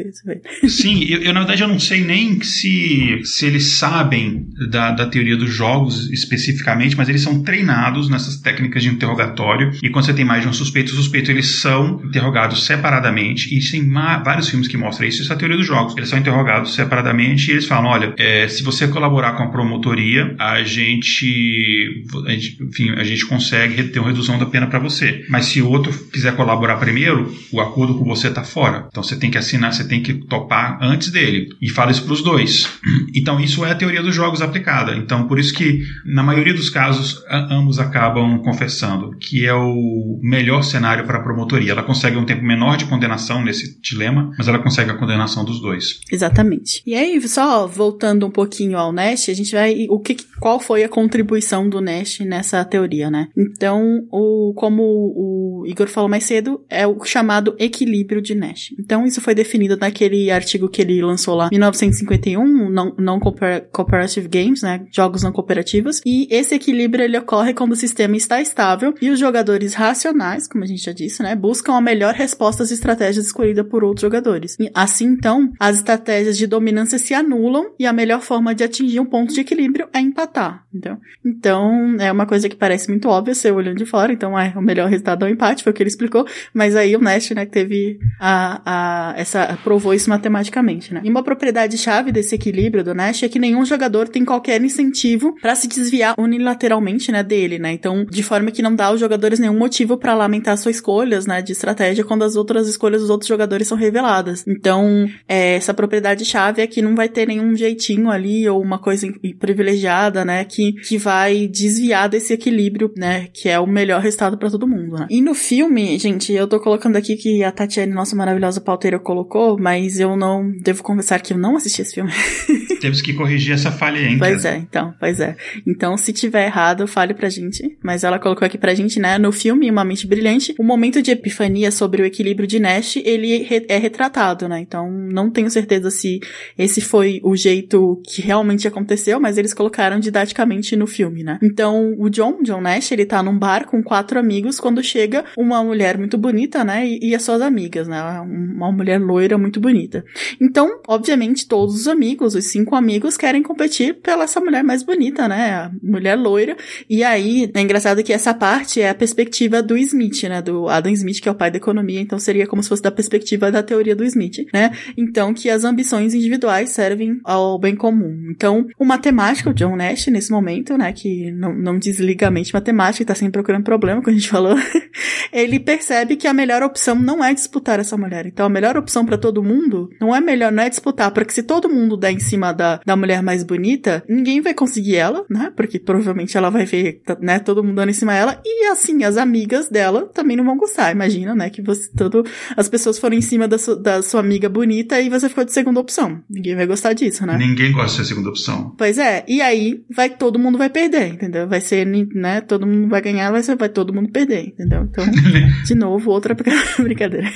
S3: Sim, eu, eu, na verdade eu não sei nem se, se eles sabem da, da teoria dos jogos especificamente, mas eles são treinados nessas técnicas de interrogatório, e quando você tem mais de um suspeito, os suspeitos eles são interrogados separadamente, e tem vários filmes que mostram isso, isso é a teoria dos jogos. Eles são interrogados separadamente e eles falam, olha, é, se você colaborar com a promotoria, a gente, a gente enfim, a gente consegue ter uma redução da pena para você. Mas se o outro quiser colaborar primeiro, o acordo com você está fora. Então você tem que assinar, você tem que topar antes dele. E fala isso para os dois. Então isso é a teoria dos jogos aplicada. Então por isso que na maioria dos casos ambos acabam confessando, que é o melhor cenário para a promotoria. Ela consegue um tempo menor de condenação nesse dilema, mas ela consegue a condenação dos dois.
S1: Exatamente. E aí só voltando um pouquinho ao Nash, a gente vai o que qual foi a contribuição do Nash nessa nessa teoria, né? Então, o, como o Igor falou mais cedo, é o chamado equilíbrio de Nash. Então, isso foi definido naquele artigo que ele lançou lá em 1951, não, não cooperative games, né? Jogos não cooperativos. E esse equilíbrio ele ocorre quando o sistema está estável e os jogadores racionais, como a gente já disse, né, buscam a melhor resposta às estratégias escolhidas por outros jogadores. E, assim, então, as estratégias de dominância se anulam e a melhor forma de atingir um ponto de equilíbrio é empatar. Então, então é uma coisa que parece muito óbvia, ser olhando de fora, então é, o melhor resultado é o empate, foi o que ele explicou, mas aí o Nash, né, teve a, a, essa, provou isso matematicamente, né. E uma propriedade-chave desse equilíbrio do Nash é que nenhum jogador tem qualquer incentivo para se desviar unilateralmente, né, dele, né, então, de forma que não dá aos jogadores nenhum motivo para lamentar suas escolhas, né, de estratégia quando as outras escolhas dos outros jogadores são reveladas. Então, é, essa propriedade-chave é que não vai ter nenhum jeitinho ali ou uma coisa privilegiada, né, que, que vai desviar desse esse equilíbrio, né? Que é o melhor resultado para todo mundo, né? E no filme, gente, eu tô colocando aqui que a Tatiane, nossa maravilhosa pauteira, colocou, mas eu não devo confessar que eu não assisti esse filme.
S3: Temos que corrigir essa falha ainda.
S1: Pois é, então, pois é. Então, se tiver errado, fale pra gente. Mas ela colocou aqui pra gente, né? No filme, Uma Mente Brilhante, o momento de epifania sobre o equilíbrio de Nash, ele é retratado, né? Então, não tenho certeza se esse foi o jeito que realmente aconteceu, mas eles colocaram didaticamente no filme, né? Então, Então, o John, John Nash, ele tá num bar com quatro amigos quando chega uma mulher muito bonita, né? E, e as suas amigas, né? Uma mulher loira muito bonita. Então, obviamente, todos os amigos, os cinco amigos, querem competir pela essa mulher mais bonita, né? A mulher loira. E aí, é engraçado que essa parte é a perspectiva do Smith, né? Do Adam Smith, que é o pai da economia. Então, seria como se fosse da perspectiva da teoria do Smith, né? Então, que as ambições individuais servem ao bem comum. Então, o matemático, John Nash, nesse momento, né? Que não, não desliga a mente matemática e tá sempre procurando problema, como a gente falou. ele percebe que a melhor opção não é disputar essa mulher. Então, a melhor opção para todo mundo não é melhor, não é disputar, porque se todo mundo der em cima da, da mulher mais bonita, ninguém vai conseguir ela, né? Porque provavelmente ela vai ver, né, todo mundo dando em cima dela, e assim, as amigas dela também não vão gostar. Imagina, né, que você, todo, as pessoas foram em cima da, su, da sua amiga bonita e você ficou de segunda opção. Ninguém vai gostar disso, né?
S3: Ninguém gosta de ser segunda opção.
S1: Pois é, e aí vai, todo mundo vai perder, entendeu? Vai ser, né, todo mundo vai ganhar, vai, ser, vai todo mundo perder, entendeu? Então, de novo, outra brincadeira.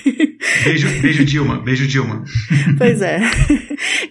S3: Beijo, beijo Dilma, beijo Dilma.
S1: Pois é.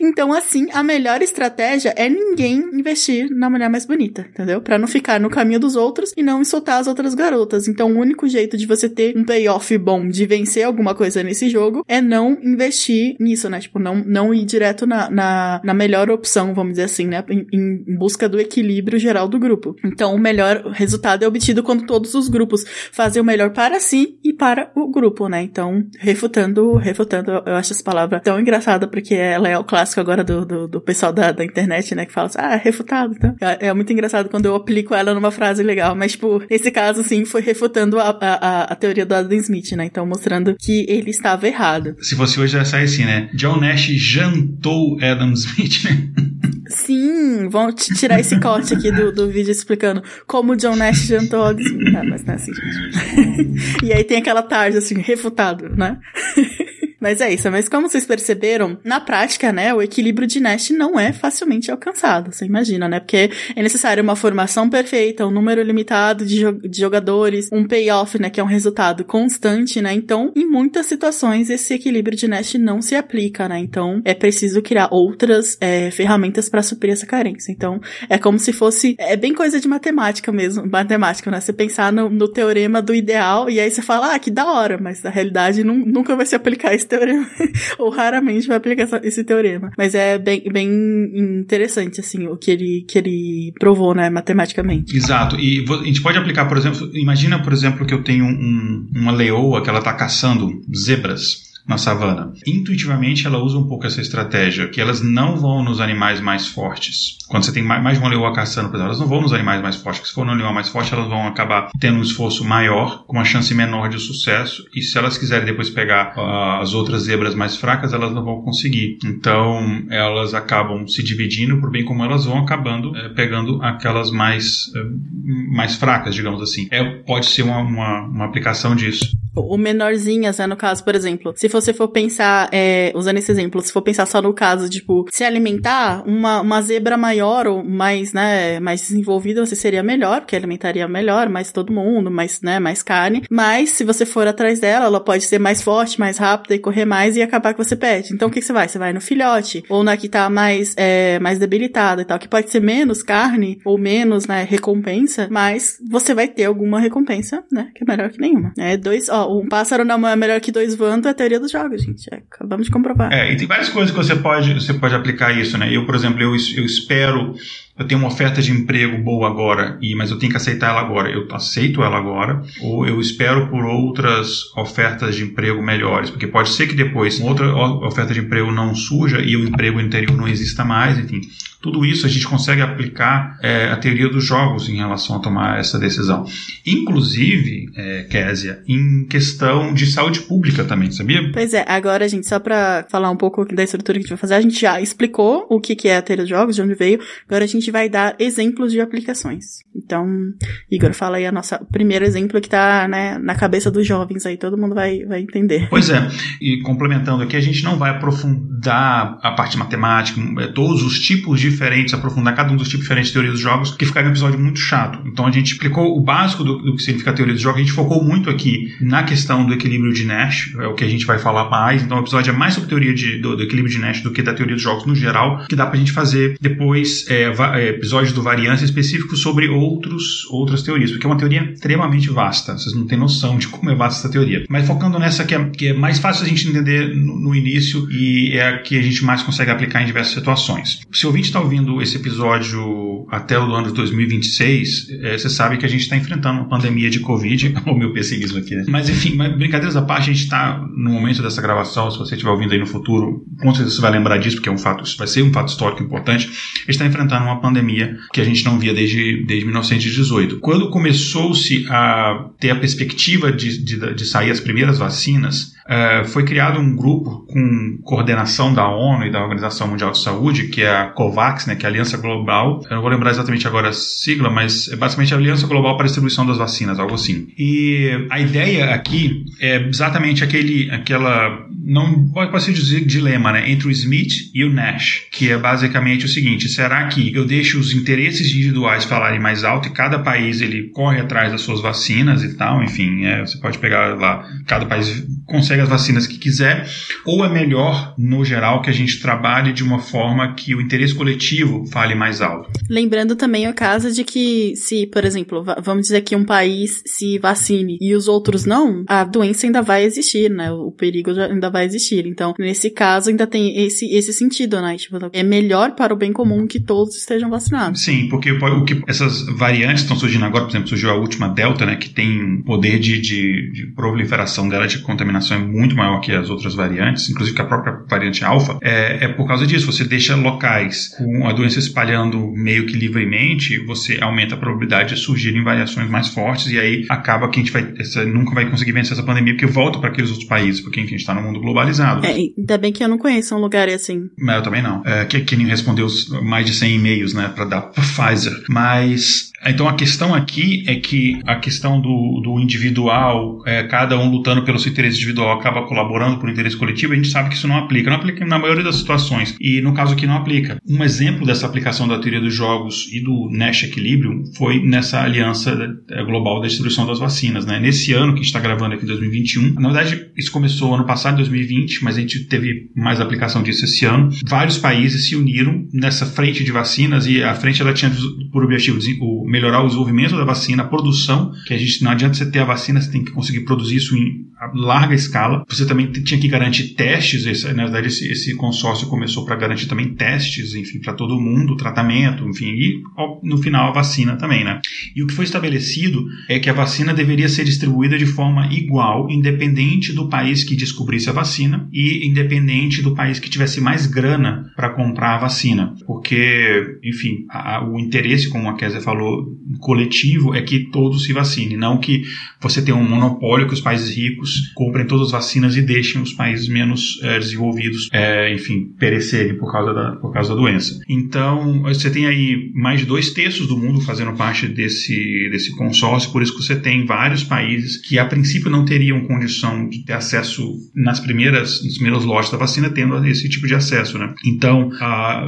S1: Então, assim, a melhor estratégia é ninguém investir na mulher mais bonita, entendeu? Pra não ficar no caminho dos outros e não insultar as outras garotas. Então, o único jeito de você ter um payoff bom, de vencer alguma coisa nesse jogo, é não investir nisso, né? Tipo, não, não ir direto na, na, na melhor opção, vamos dizer assim, né? Em, em busca do equilíbrio geral do grupo. Então, o melhor resultado é obtido quando todos os grupos fazem o melhor para si e para o grupo, né? Então, refutando, refutando, eu acho essa palavra tão engraçada porque ela é o clássico agora do, do, do pessoal da, da internet, né? Que fala assim, ah, é refutado, então. É, é, muito engraçado quando eu aplico ela numa frase legal, mas, tipo, nesse caso, sim, foi refutando a, a, a teoria do Adam Smith, né? Então, mostrando que ele estava errado.
S3: Se fosse hoje, ia sair assim, né? John Nash jantou Adam Smith, né?
S1: Sim, vão tirar esse corte aqui do, do vídeo explicando como John Nash jantou. Não, mas não é assim, gente. e aí tem aquela tarde, assim, refutado, né? Mas é isso, mas como vocês perceberam, na prática, né, o equilíbrio de Nash não é facilmente alcançado, você imagina, né? Porque é necessário uma formação perfeita, um número limitado de, jo de jogadores, um payoff, né, que é um resultado constante, né? Então, em muitas situações, esse equilíbrio de Nash não se aplica, né? Então, é preciso criar outras é, ferramentas para suprir essa carência. Então, é como se fosse, é bem coisa de matemática mesmo, matemática, né? Você pensar no, no teorema do ideal e aí você fala, ah, que da hora, mas na realidade nunca vai se aplicar esse teorema. Ou raramente vai aplicar esse teorema. Mas é bem, bem interessante, assim, o que ele, que ele provou, né, matematicamente.
S3: Exato. E a gente pode aplicar, por exemplo, imagina, por exemplo, que eu tenho um, uma leoa que ela está caçando zebras na savana. Intuitivamente, ela usa um pouco essa estratégia, que elas não vão nos animais mais fortes. Quando você tem mais de uma leoa caçando, por exemplo, elas não vão nos animais mais fortes, porque se for no animal mais forte, elas vão acabar tendo um esforço maior, com uma chance menor de sucesso, e se elas quiserem depois pegar uh, as outras zebras mais fracas, elas não vão conseguir. Então, elas acabam se dividindo, por bem como elas vão acabando uh, pegando aquelas mais, uh, mais fracas, digamos assim. É, pode ser uma, uma, uma aplicação disso.
S1: O menorzinhas, né, no caso, por exemplo, se você for pensar, é, usando esse exemplo, se for pensar só no caso, tipo, se alimentar, uma, uma zebra maior ou mais, né, mais desenvolvida, você seria melhor, porque alimentaria melhor, mais todo mundo, mais, né, mais carne. Mas, se você for atrás dela, ela pode ser mais forte, mais rápida e correr mais e acabar que você perde. Então, o que, que você vai? Você vai no filhote, ou na que tá mais, é, mais debilitada e tal, que pode ser menos carne, ou menos, né, recompensa, mas você vai ter alguma recompensa, né, que é melhor que nenhuma. É, dois, ó, um pássaro na mão é melhor que dois voando é a teoria dos jogos, gente. É, acabamos de comprovar.
S3: É, e tem várias coisas que você pode, você pode aplicar isso, né? Eu, por exemplo, eu, eu espero eu tenho uma oferta de emprego boa agora, e mas eu tenho que aceitar ela agora. Eu aceito ela agora, ou eu espero por outras ofertas de emprego melhores, porque pode ser que depois outra oferta de emprego não surja e o emprego anterior não exista mais, enfim. Tudo isso a gente consegue aplicar é, a teoria dos jogos em relação a tomar essa decisão. Inclusive, é, Késia, em questão de saúde pública também, sabia?
S1: Pois é, agora, gente, só para falar um pouco da estrutura que a gente vai fazer, a gente já explicou o que, é a teoria dos jogos, de onde veio, agora a gente vai dar exemplos de aplicações. Então, Igor, fala aí a nossa primeiro exemplo que tá né, na cabeça dos jovens aí, todo mundo vai, vai entender.
S3: Pois é, e complementando aqui, a gente não vai aprofundar a parte matemática, é, todos os tipos de diferentes, aprofundar cada um dos tipos diferentes de teoria dos jogos, que ficaria um episódio muito chato. Então a gente explicou o básico do, do que significa teoria dos jogos, a gente focou muito aqui na questão do equilíbrio de Nash, é o que a gente vai falar mais. Então o episódio é mais sobre teoria de, do, do, equilíbrio de Nash do que da teoria dos jogos no geral, que dá pra gente fazer depois é, é, episódios do variância específicos sobre outros, outras teorias, porque é uma teoria extremamente vasta. Vocês não têm noção de como é vasta essa teoria. Mas focando nessa que é, que é mais fácil a gente entender no, no início e é a que a gente mais consegue aplicar em diversas situações. Se o ouvinte está ouvindo esse episódio até o ano de 2026, é, você sabe que a gente está enfrentando uma pandemia de Covid. o meu pessimismo aqui, né? Mas enfim, brincadeiras à parte, a gente está no momento dessa gravação, se você estiver ouvindo aí no futuro, com certeza você vai lembrar disso, porque é um fato, vai ser um fato histórico importante. A gente está enfrentando uma pandemia que a gente não via desde, desde 1918. Quando começou-se a ter a perspectiva de, de, de sair as primeiras vacinas, uh, foi criado um grupo com coordenação da ONU e da Organização Mundial de Saúde, que é a COVAX, né, que é a Aliança Global. Eu não vou lembrar exatamente agora a sigla, mas é basicamente a Aliança Global para a Distribuição das Vacinas, algo assim. E a ideia aqui é exatamente aquele, aquela, não pode ser dizer dilema, né, entre o Smith e o Nash, que é basicamente o seguinte: será que eu deixo os interesses individuais falarem mais alto e cada país ele corre atrás das suas vacinas e tal, enfim, é, você pode pegar lá, cada país consegue as vacinas que quiser, ou é melhor, no geral, que a gente trabalhe de uma forma que o interesse coletivo fale mais alto.
S1: Lembrando também o caso de que, se, por exemplo, vamos dizer que um país se vacine e os outros não, a doença ainda vai existir, né? O perigo ainda vai existir. Então, nesse caso, ainda tem esse, esse sentido, né? Tipo, é melhor para o bem comum que todos estejam vacinados.
S3: Sim, porque o que essas variantes estão surgindo agora, por exemplo, surgiu a última Delta, né? Que tem poder de, de, de proliferação dela de contaminação muito maior que as outras variantes, inclusive que a própria variante alfa, é, é por causa disso. Você deixa locais com a doença espalhando meio que livremente, você aumenta a probabilidade de surgirem variações mais fortes e aí acaba que a gente vai, essa, nunca vai conseguir vencer essa pandemia porque volta para aqueles outros países, porque enfim, a gente está no mundo globalizado.
S1: É, ainda bem que eu não conheço um lugar assim.
S3: Mas eu também não. É, que, nem respondeu mais de 100 e-mails, né, para dar pra Pfizer. Mas então a questão aqui é que a questão do, do individual, é, cada um lutando pelo seu interesse individual acaba colaborando por interesse coletivo, a gente sabe que isso não aplica. Não aplica na maioria das situações. E no caso aqui não aplica. Um exemplo dessa aplicação da teoria dos jogos e do Nash Equilibrium foi nessa aliança é, global da distribuição das vacinas. Né? Nesse ano que a gente está gravando aqui, 2021, na verdade isso começou ano passado, 2020, mas a gente teve mais aplicação disso esse ano. Vários países se uniram nessa frente de vacinas e a frente ela tinha por objetivo o melhorar o desenvolvimento da vacina, a produção, que a gente não adianta você ter a vacina, você tem que conseguir produzir isso em larga escala. Você também tinha que garantir testes, esse, na verdade esse, esse consórcio começou para garantir também testes, enfim, para todo mundo, tratamento, enfim, e no final a vacina também, né? E o que foi estabelecido é que a vacina deveria ser distribuída de forma igual, independente do país que descobrisse a vacina e independente do país que tivesse mais grana para comprar a vacina, porque, enfim, a, o interesse, como a Kézia falou, coletivo é que todos se vacinem, não que você tenha um monopólio que os países ricos comprem todas as vacinas e deixem os países menos é, desenvolvidos, é, enfim, perecerem por causa, da, por causa da doença. Então, você tem aí mais de dois terços do mundo fazendo parte desse, desse consórcio, por isso que você tem vários países que a princípio não teriam condição de ter acesso nas primeiras, nos primeiros lotes da vacina, tendo esse tipo de acesso, né? Então,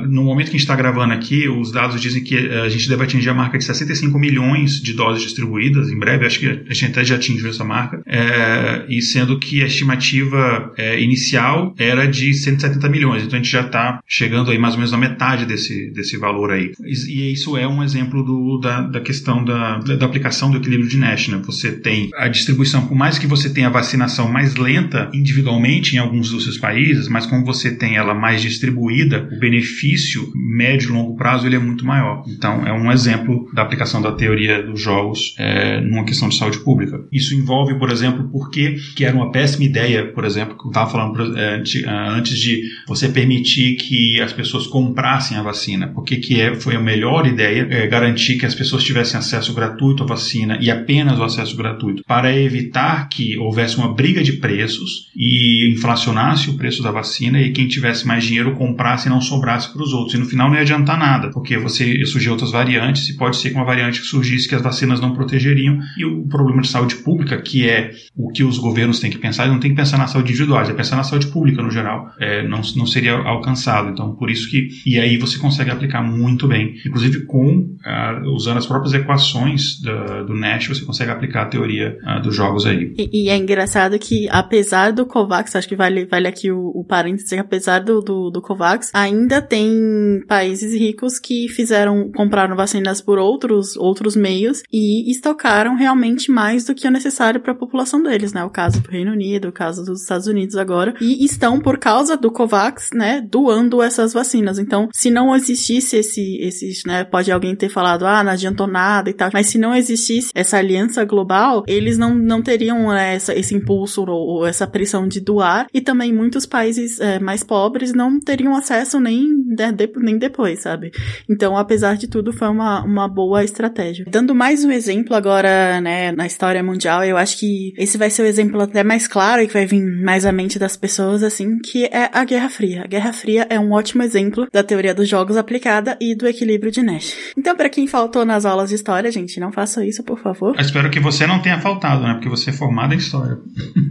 S3: no momento que a gente está gravando aqui, os dados dizem que eh, a gente deve atingir a marca de 65 milhões de doses distribuídas em breve, acho que a gente até já atingiu essa marca, é, e sendo que a estimativa é, inicial era de 170 milhões, então a gente já está chegando aí mais ou menos na metade desse, desse valor aí. E, e isso é um exemplo do, da, da questão da, da aplicação do equilíbrio de Nash, né? Você tem a distribuição, por mais que você tenha a vacinação mais lenta individualmente em alguns dos seus países, mas como você tem ela mais distribuída, o benefício médio e longo prazo ele é muito maior. Então é um exemplo da aplicação da teoria dos jogos é, numa questão de saúde pública. Isso envolve, por exemplo, por que era uma péssima ideia, por exemplo, que eu estava falando é, antes de você permitir que as pessoas comprassem a vacina. Por que, é, foi a melhor ideia é, garantir que as pessoas tivessem acesso gratuito à vacina e apenas o acesso gratuito, para evitar que houvesse uma briga de preços e inflacionasse o preço da vacina e quem tivesse mais dinheiro comprasse e não sobrasse para os outros. E no final não ia adiantar nada, porque você surgir outras variantes e pode ser que uma variante que surgisse que as vacinas não protegeriam e o problema de saúde pública, que é o que os governos têm que pensar, não tem que pensar na saúde individual, é pensar na saúde pública no geral. É, não, não seria alcançado. Então, por isso que. E aí você consegue aplicar muito bem. Inclusive, com uh, usando as próprias equações do, do NET, você consegue aplicar a teoria uh, dos jogos aí.
S1: E, e, é engraçado que, apesar do COVAX, acho que vale, vale aqui o, o parênteses, apesar do, do, do COVAX, ainda tem países ricos que fizeram, compraram vacinas por outros, outros meios e estocaram realmente mais do que o necessário para a população deles, né? O caso do Reino Unido, o caso dos Estados Unidos agora. E estão, por causa do COVAX, né, doando essas vacinas. Então, se não existisse esse, esses, né, pode alguém ter falado, ah, não adiantou nada e tal, mas se não existisse essa aliança global, eles não, não teriam né, essa, esse impulso ou, ou, essa pressão de doar e também muitos países é, mais pobres não teriam acesso nem, né, de, nem depois, sabe? Então, apesar de tudo, foi uma, uma boa estratégia. Dando mais um exemplo agora, né, na história mundial, eu acho que esse vai ser o exemplo até mais claro e que vai vir mais à mente das pessoas, assim, que é a Guerra Fria. A Guerra Fria é um ótimo exemplo da teoria dos jogos aplicada e do equilíbrio de Nash. Então, para quem faltou nas aulas de história, gente, não faça isso, por favor.
S3: Eu espero que você não tenha faltado, né? Porque você é formada em história.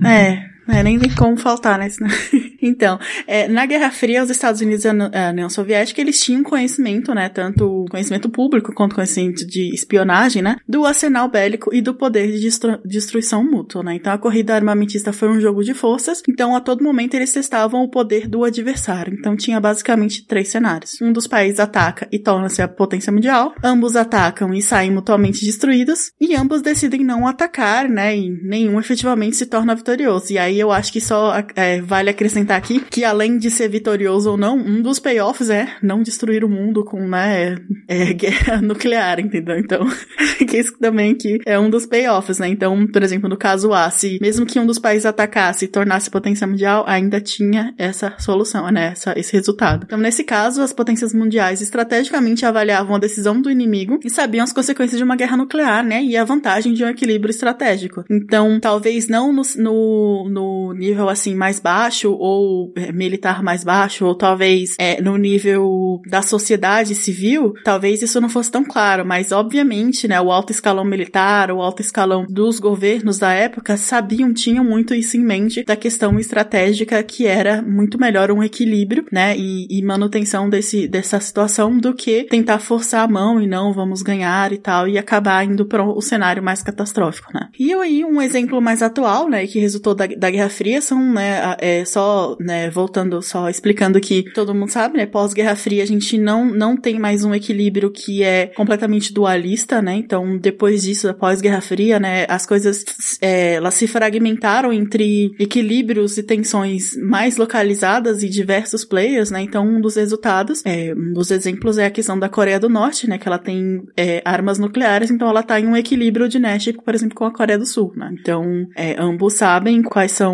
S1: É. É, nem tem como faltar, né? então, é, na Guerra Fria, os Estados Unidos e a União Soviética, eles tinham conhecimento, né? Tanto conhecimento público quanto conhecimento de espionagem, né? Do arsenal bélico e do poder de destru destruição mútua, né? Então, a corrida armamentista foi um jogo de forças. Então, a todo momento, eles testavam o poder do adversário. Então, tinha basicamente três cenários. Um dos países ataca e torna-se a potência mundial. Ambos atacam e saem mutuamente destruídos. E ambos decidem não atacar, né? E nenhum efetivamente se torna vitorioso. E aí, eu acho que só é, vale acrescentar aqui que além de ser vitorioso ou não, um dos payoffs é não destruir o mundo com, né, é, guerra nuclear, entendeu? Então, que isso também que é um dos payoffs, né? Então, por exemplo, no caso A, se mesmo que um dos países atacasse e tornasse potência mundial, ainda tinha essa solução, né? Essa, esse resultado. Então, nesse caso, as potências mundiais estrategicamente avaliavam a decisão do inimigo e sabiam as consequências de uma guerra nuclear, né? E a vantagem de um equilíbrio estratégico. Então, talvez não no, no, no nível assim mais baixo ou é, militar mais baixo ou talvez é, no nível da sociedade civil, talvez isso não fosse tão claro, mas obviamente, né, o alto escalão militar, o alto escalão dos governos da época sabiam, tinham muito isso em mente da questão estratégica que era muito melhor um equilíbrio, né, e, e manutenção desse, dessa situação do que tentar forçar a mão e não vamos ganhar e tal e acabar indo para o cenário mais catastrófico, né. E aí um exemplo mais atual, né, que resultou da, da Guerra Fria são, né, é, só, né, voltando, só explicando que todo mundo sabe, né, pós-Guerra Fria a gente não, não tem mais um equilíbrio que é completamente dualista, né, então depois disso, após Guerra Fria, né, as coisas, é, elas se fragmentaram entre equilíbrios e tensões mais localizadas e diversos players, né, então um dos resultados, é, um dos exemplos é a questão da Coreia do Norte, né, que ela tem é, armas nucleares, então ela tá em um equilíbrio de Nash, por exemplo, com a Coreia do Sul, né, então é, ambos sabem quais são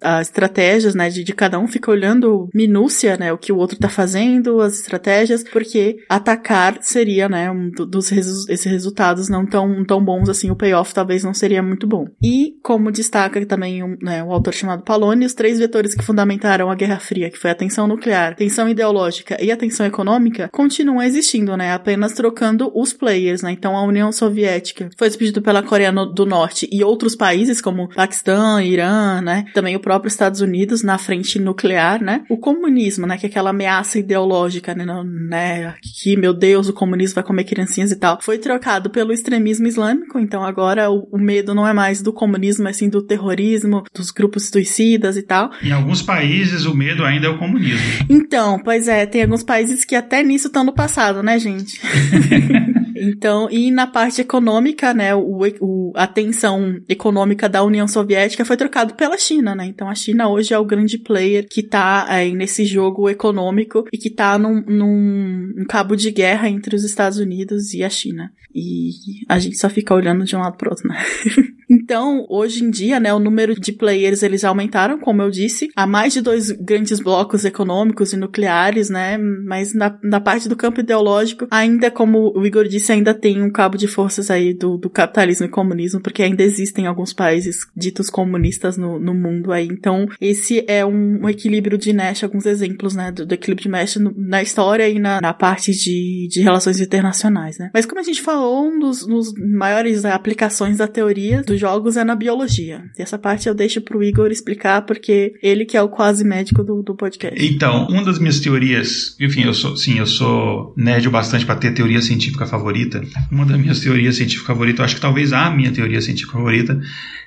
S1: as estratégias, né, de, de cada um fica olhando minúcia, né, o que o outro tá fazendo, as estratégias, porque atacar seria, né, um dos resu esses resultados não tão, tão bons assim, o payoff talvez não seria muito bom. E, como destaca também um, né, um autor chamado Paloni, os três vetores que fundamentaram a Guerra Fria, que foi a tensão nuclear, tensão ideológica e a tensão econômica, continuam existindo, né, apenas trocando os players, né, então a União Soviética foi despedida pela Coreia do Norte e outros países como Paquistão, Irã, né, também o próprio Estados Unidos na frente nuclear, né? O comunismo, né? Que é aquela ameaça ideológica, né? né que, meu Deus, o comunismo vai comer criancinhas e tal. Foi trocado pelo extremismo islâmico, então agora o, o medo não é mais do comunismo, mas sim do terrorismo, dos grupos suicidas e tal.
S3: Em alguns países o medo ainda é o comunismo.
S1: Então, pois é, tem alguns países que até nisso estão no passado, né, gente? Então, e na parte econômica, né, o, o, a tensão econômica da União Soviética foi trocado pela China, né? Então a China hoje é o grande player que tá aí nesse jogo econômico e que tá num, num, num cabo de guerra entre os Estados Unidos e a China. E a gente só fica olhando de um lado pro outro, né? Então, hoje em dia, né, o número de players eles aumentaram, como eu disse, há mais de dois grandes blocos econômicos e nucleares, né? Mas na, na parte do campo ideológico, ainda como o Igor disse, ainda tem um cabo de forças aí do, do capitalismo e comunismo, porque ainda existem alguns países ditos comunistas no, no mundo aí. Então, esse é um, um equilíbrio de Nash, alguns exemplos, né, do, do equilíbrio de Nash no, na história e na, na parte de, de relações internacionais, né? Mas como a gente falou, um dos, dos maiores aplicações da teoria do jogos é na biologia. E essa parte eu deixo pro Igor explicar, porque ele que é o quase médico do, do podcast.
S3: Então, uma das minhas teorias, enfim, eu sou, sim, eu sou nerd bastante para ter teoria científica favorita. Uma das minhas teorias científicas favoritas, acho que talvez a minha teoria científica favorita,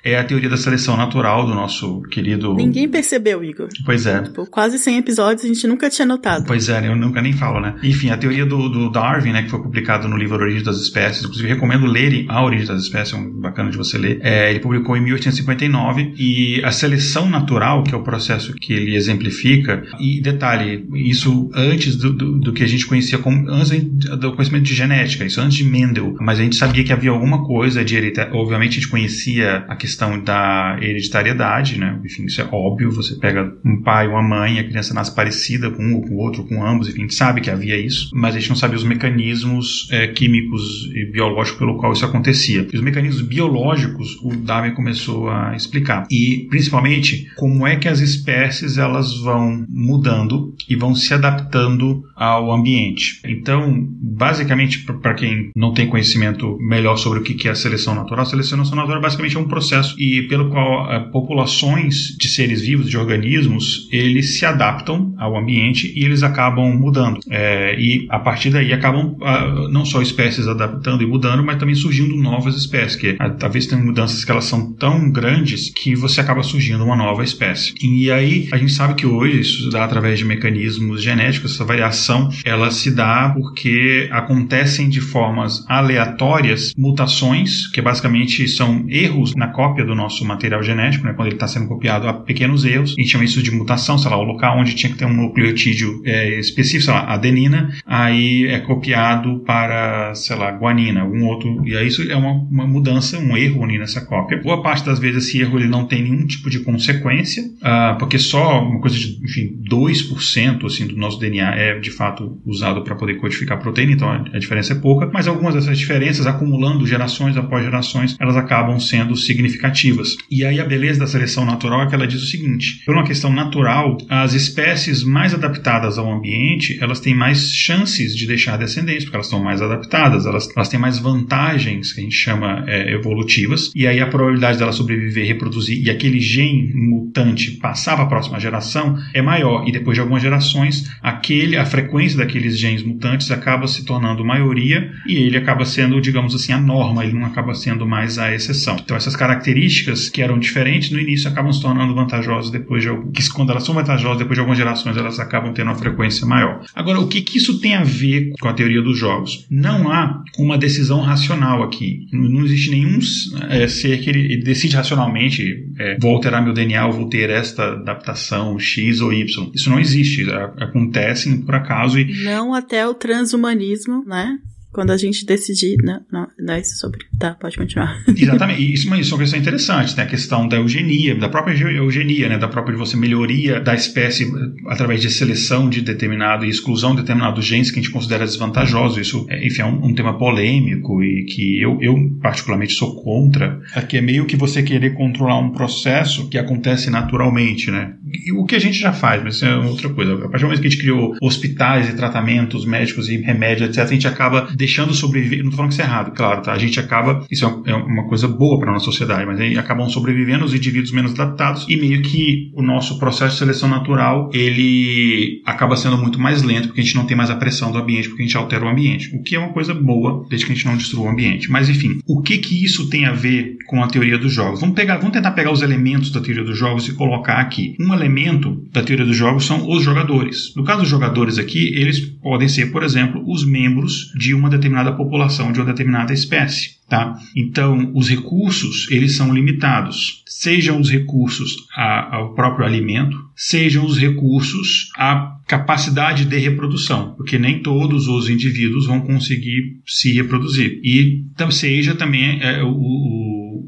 S3: é a teoria da seleção natural do nosso querido.
S1: Ninguém percebeu, Igor.
S3: Pois é.
S1: Tipo, quase 100 episódios a gente nunca tinha notado.
S3: Pois é, eu nunca nem falo, né? Enfim, a teoria do, do Darwin, né, que foi publicado no livro Origem das Espécies, inclusive recomendo lerem A Origem das Espécies, é um bacana de você ler. É, ele publicou em 1859 e a seleção natural, que é o processo que ele exemplifica, e detalhe, isso antes do, do, do que a gente conhecia como antes do conhecimento de genética, isso antes de Mendel, mas a gente sabia que havia alguma coisa de obviamente a gente conhecia a questão questão da hereditariedade, né? Enfim, isso é óbvio. Você pega um pai, uma mãe, a criança nasce parecida com um ou com o outro, com ambos, enfim, a gente sabe que havia isso, mas a gente não sabia os mecanismos é, químicos e biológicos pelo qual isso acontecia. E os mecanismos biológicos o Darwin começou a explicar. E, principalmente, como é que as espécies elas vão mudando e vão se adaptando ao ambiente. Então, basicamente, para quem não tem conhecimento melhor sobre o que é a seleção natural, a seleção natural basicamente é um processo processo e pelo qual uh, populações de seres vivos, de organismos, eles se adaptam ao ambiente e eles acabam mudando. É, e a partir daí acabam uh, não só espécies adaptando e mudando, mas também surgindo novas espécies, que talvez tenham mudanças que elas são tão grandes que você acaba surgindo uma nova espécie. E aí a gente sabe que hoje isso dá através de mecanismos genéticos, essa variação ela se dá porque acontecem de formas aleatórias mutações, que basicamente são erros na cópia cópia do nosso material genético, né, quando ele está sendo copiado, há pequenos erros. Gente chama isso de mutação, sei lá, o local onde tinha que ter um nucleotídeo é, específico, sei lá, adenina, aí é copiado para, sei lá, guanina, algum outro. E aí isso é uma, uma mudança, um erro nessa cópia. Boa parte das vezes esse erro ele não tem nenhum tipo de consequência, uh, porque só uma coisa de, enfim, 2% assim, do nosso DNA é de fato usado para poder codificar proteína, então a, a diferença é pouca, mas algumas dessas diferenças, acumulando gerações após gerações, elas acabam sendo significativas significativas. E aí a beleza da seleção natural é que ela diz o seguinte: por uma questão natural, as espécies mais adaptadas ao ambiente, elas têm mais chances de deixar descendentes, porque elas estão mais adaptadas, elas, elas têm mais vantagens, que a gente chama é, evolutivas, e aí a probabilidade dela sobreviver, reproduzir e aquele gene mutante passar para a próxima geração é maior. E depois de algumas gerações, aquele, a frequência daqueles genes mutantes acaba se tornando maioria e ele acaba sendo, digamos assim, a norma, ele não acaba sendo mais a exceção. Então essas características características que eram diferentes no início acabam se tornando vantajosas depois de que quando elas são vantajosas depois de algumas gerações elas acabam tendo uma frequência maior. Agora, o que, que isso tem a ver com a teoria dos jogos? Não há uma decisão racional aqui. Não existe nenhum é, ser que ele decide racionalmente é, vou alterar meu DNA ou vou ter esta adaptação X ou Y. Isso não existe. Acontece por acaso e
S1: não até o transhumanismo, né? Quando a gente decidir. Não, não, não é isso sobre. Tá, pode continuar.
S3: Exatamente. Isso, mas isso é uma questão interessante, né? A questão da eugenia, da própria eugenia, né? Da própria você melhoria da espécie através de seleção de determinado e exclusão de determinados genes que a gente considera desvantajoso. Isso, é, enfim, é um, um, tema polêmico e que eu, eu particularmente sou contra. Que é meio que você querer controlar um processo que acontece naturalmente, né? E o que a gente já faz, mas isso é outra coisa. A partir do momento que a gente criou hospitais e tratamentos médicos e remédios, etc., a gente acaba deixando sobreviver. Não estou falando que isso é errado, claro, tá? A gente acaba. Isso é uma coisa boa para nossa sociedade, mas aí acabam sobrevivendo os indivíduos menos adaptados e meio que o nosso processo de seleção natural ele acaba sendo muito mais lento porque a gente não tem mais a pressão do ambiente, porque a gente altera o ambiente. O que é uma coisa boa, desde que a gente não destrua o ambiente. Mas enfim, o que que isso tem a ver com a teoria dos jogos? Vamos, pegar, vamos tentar pegar os elementos da teoria dos jogos e colocar aqui. Um elemento da teoria dos jogos são os jogadores. No caso dos jogadores aqui, eles podem ser, por exemplo, os membros de uma determinada população, de uma determinada espécie. Tá? Então, os recursos eles são limitados, sejam os recursos a, ao próprio alimento, sejam os recursos à capacidade de reprodução, porque nem todos os indivíduos vão conseguir se reproduzir. E seja também é, o, o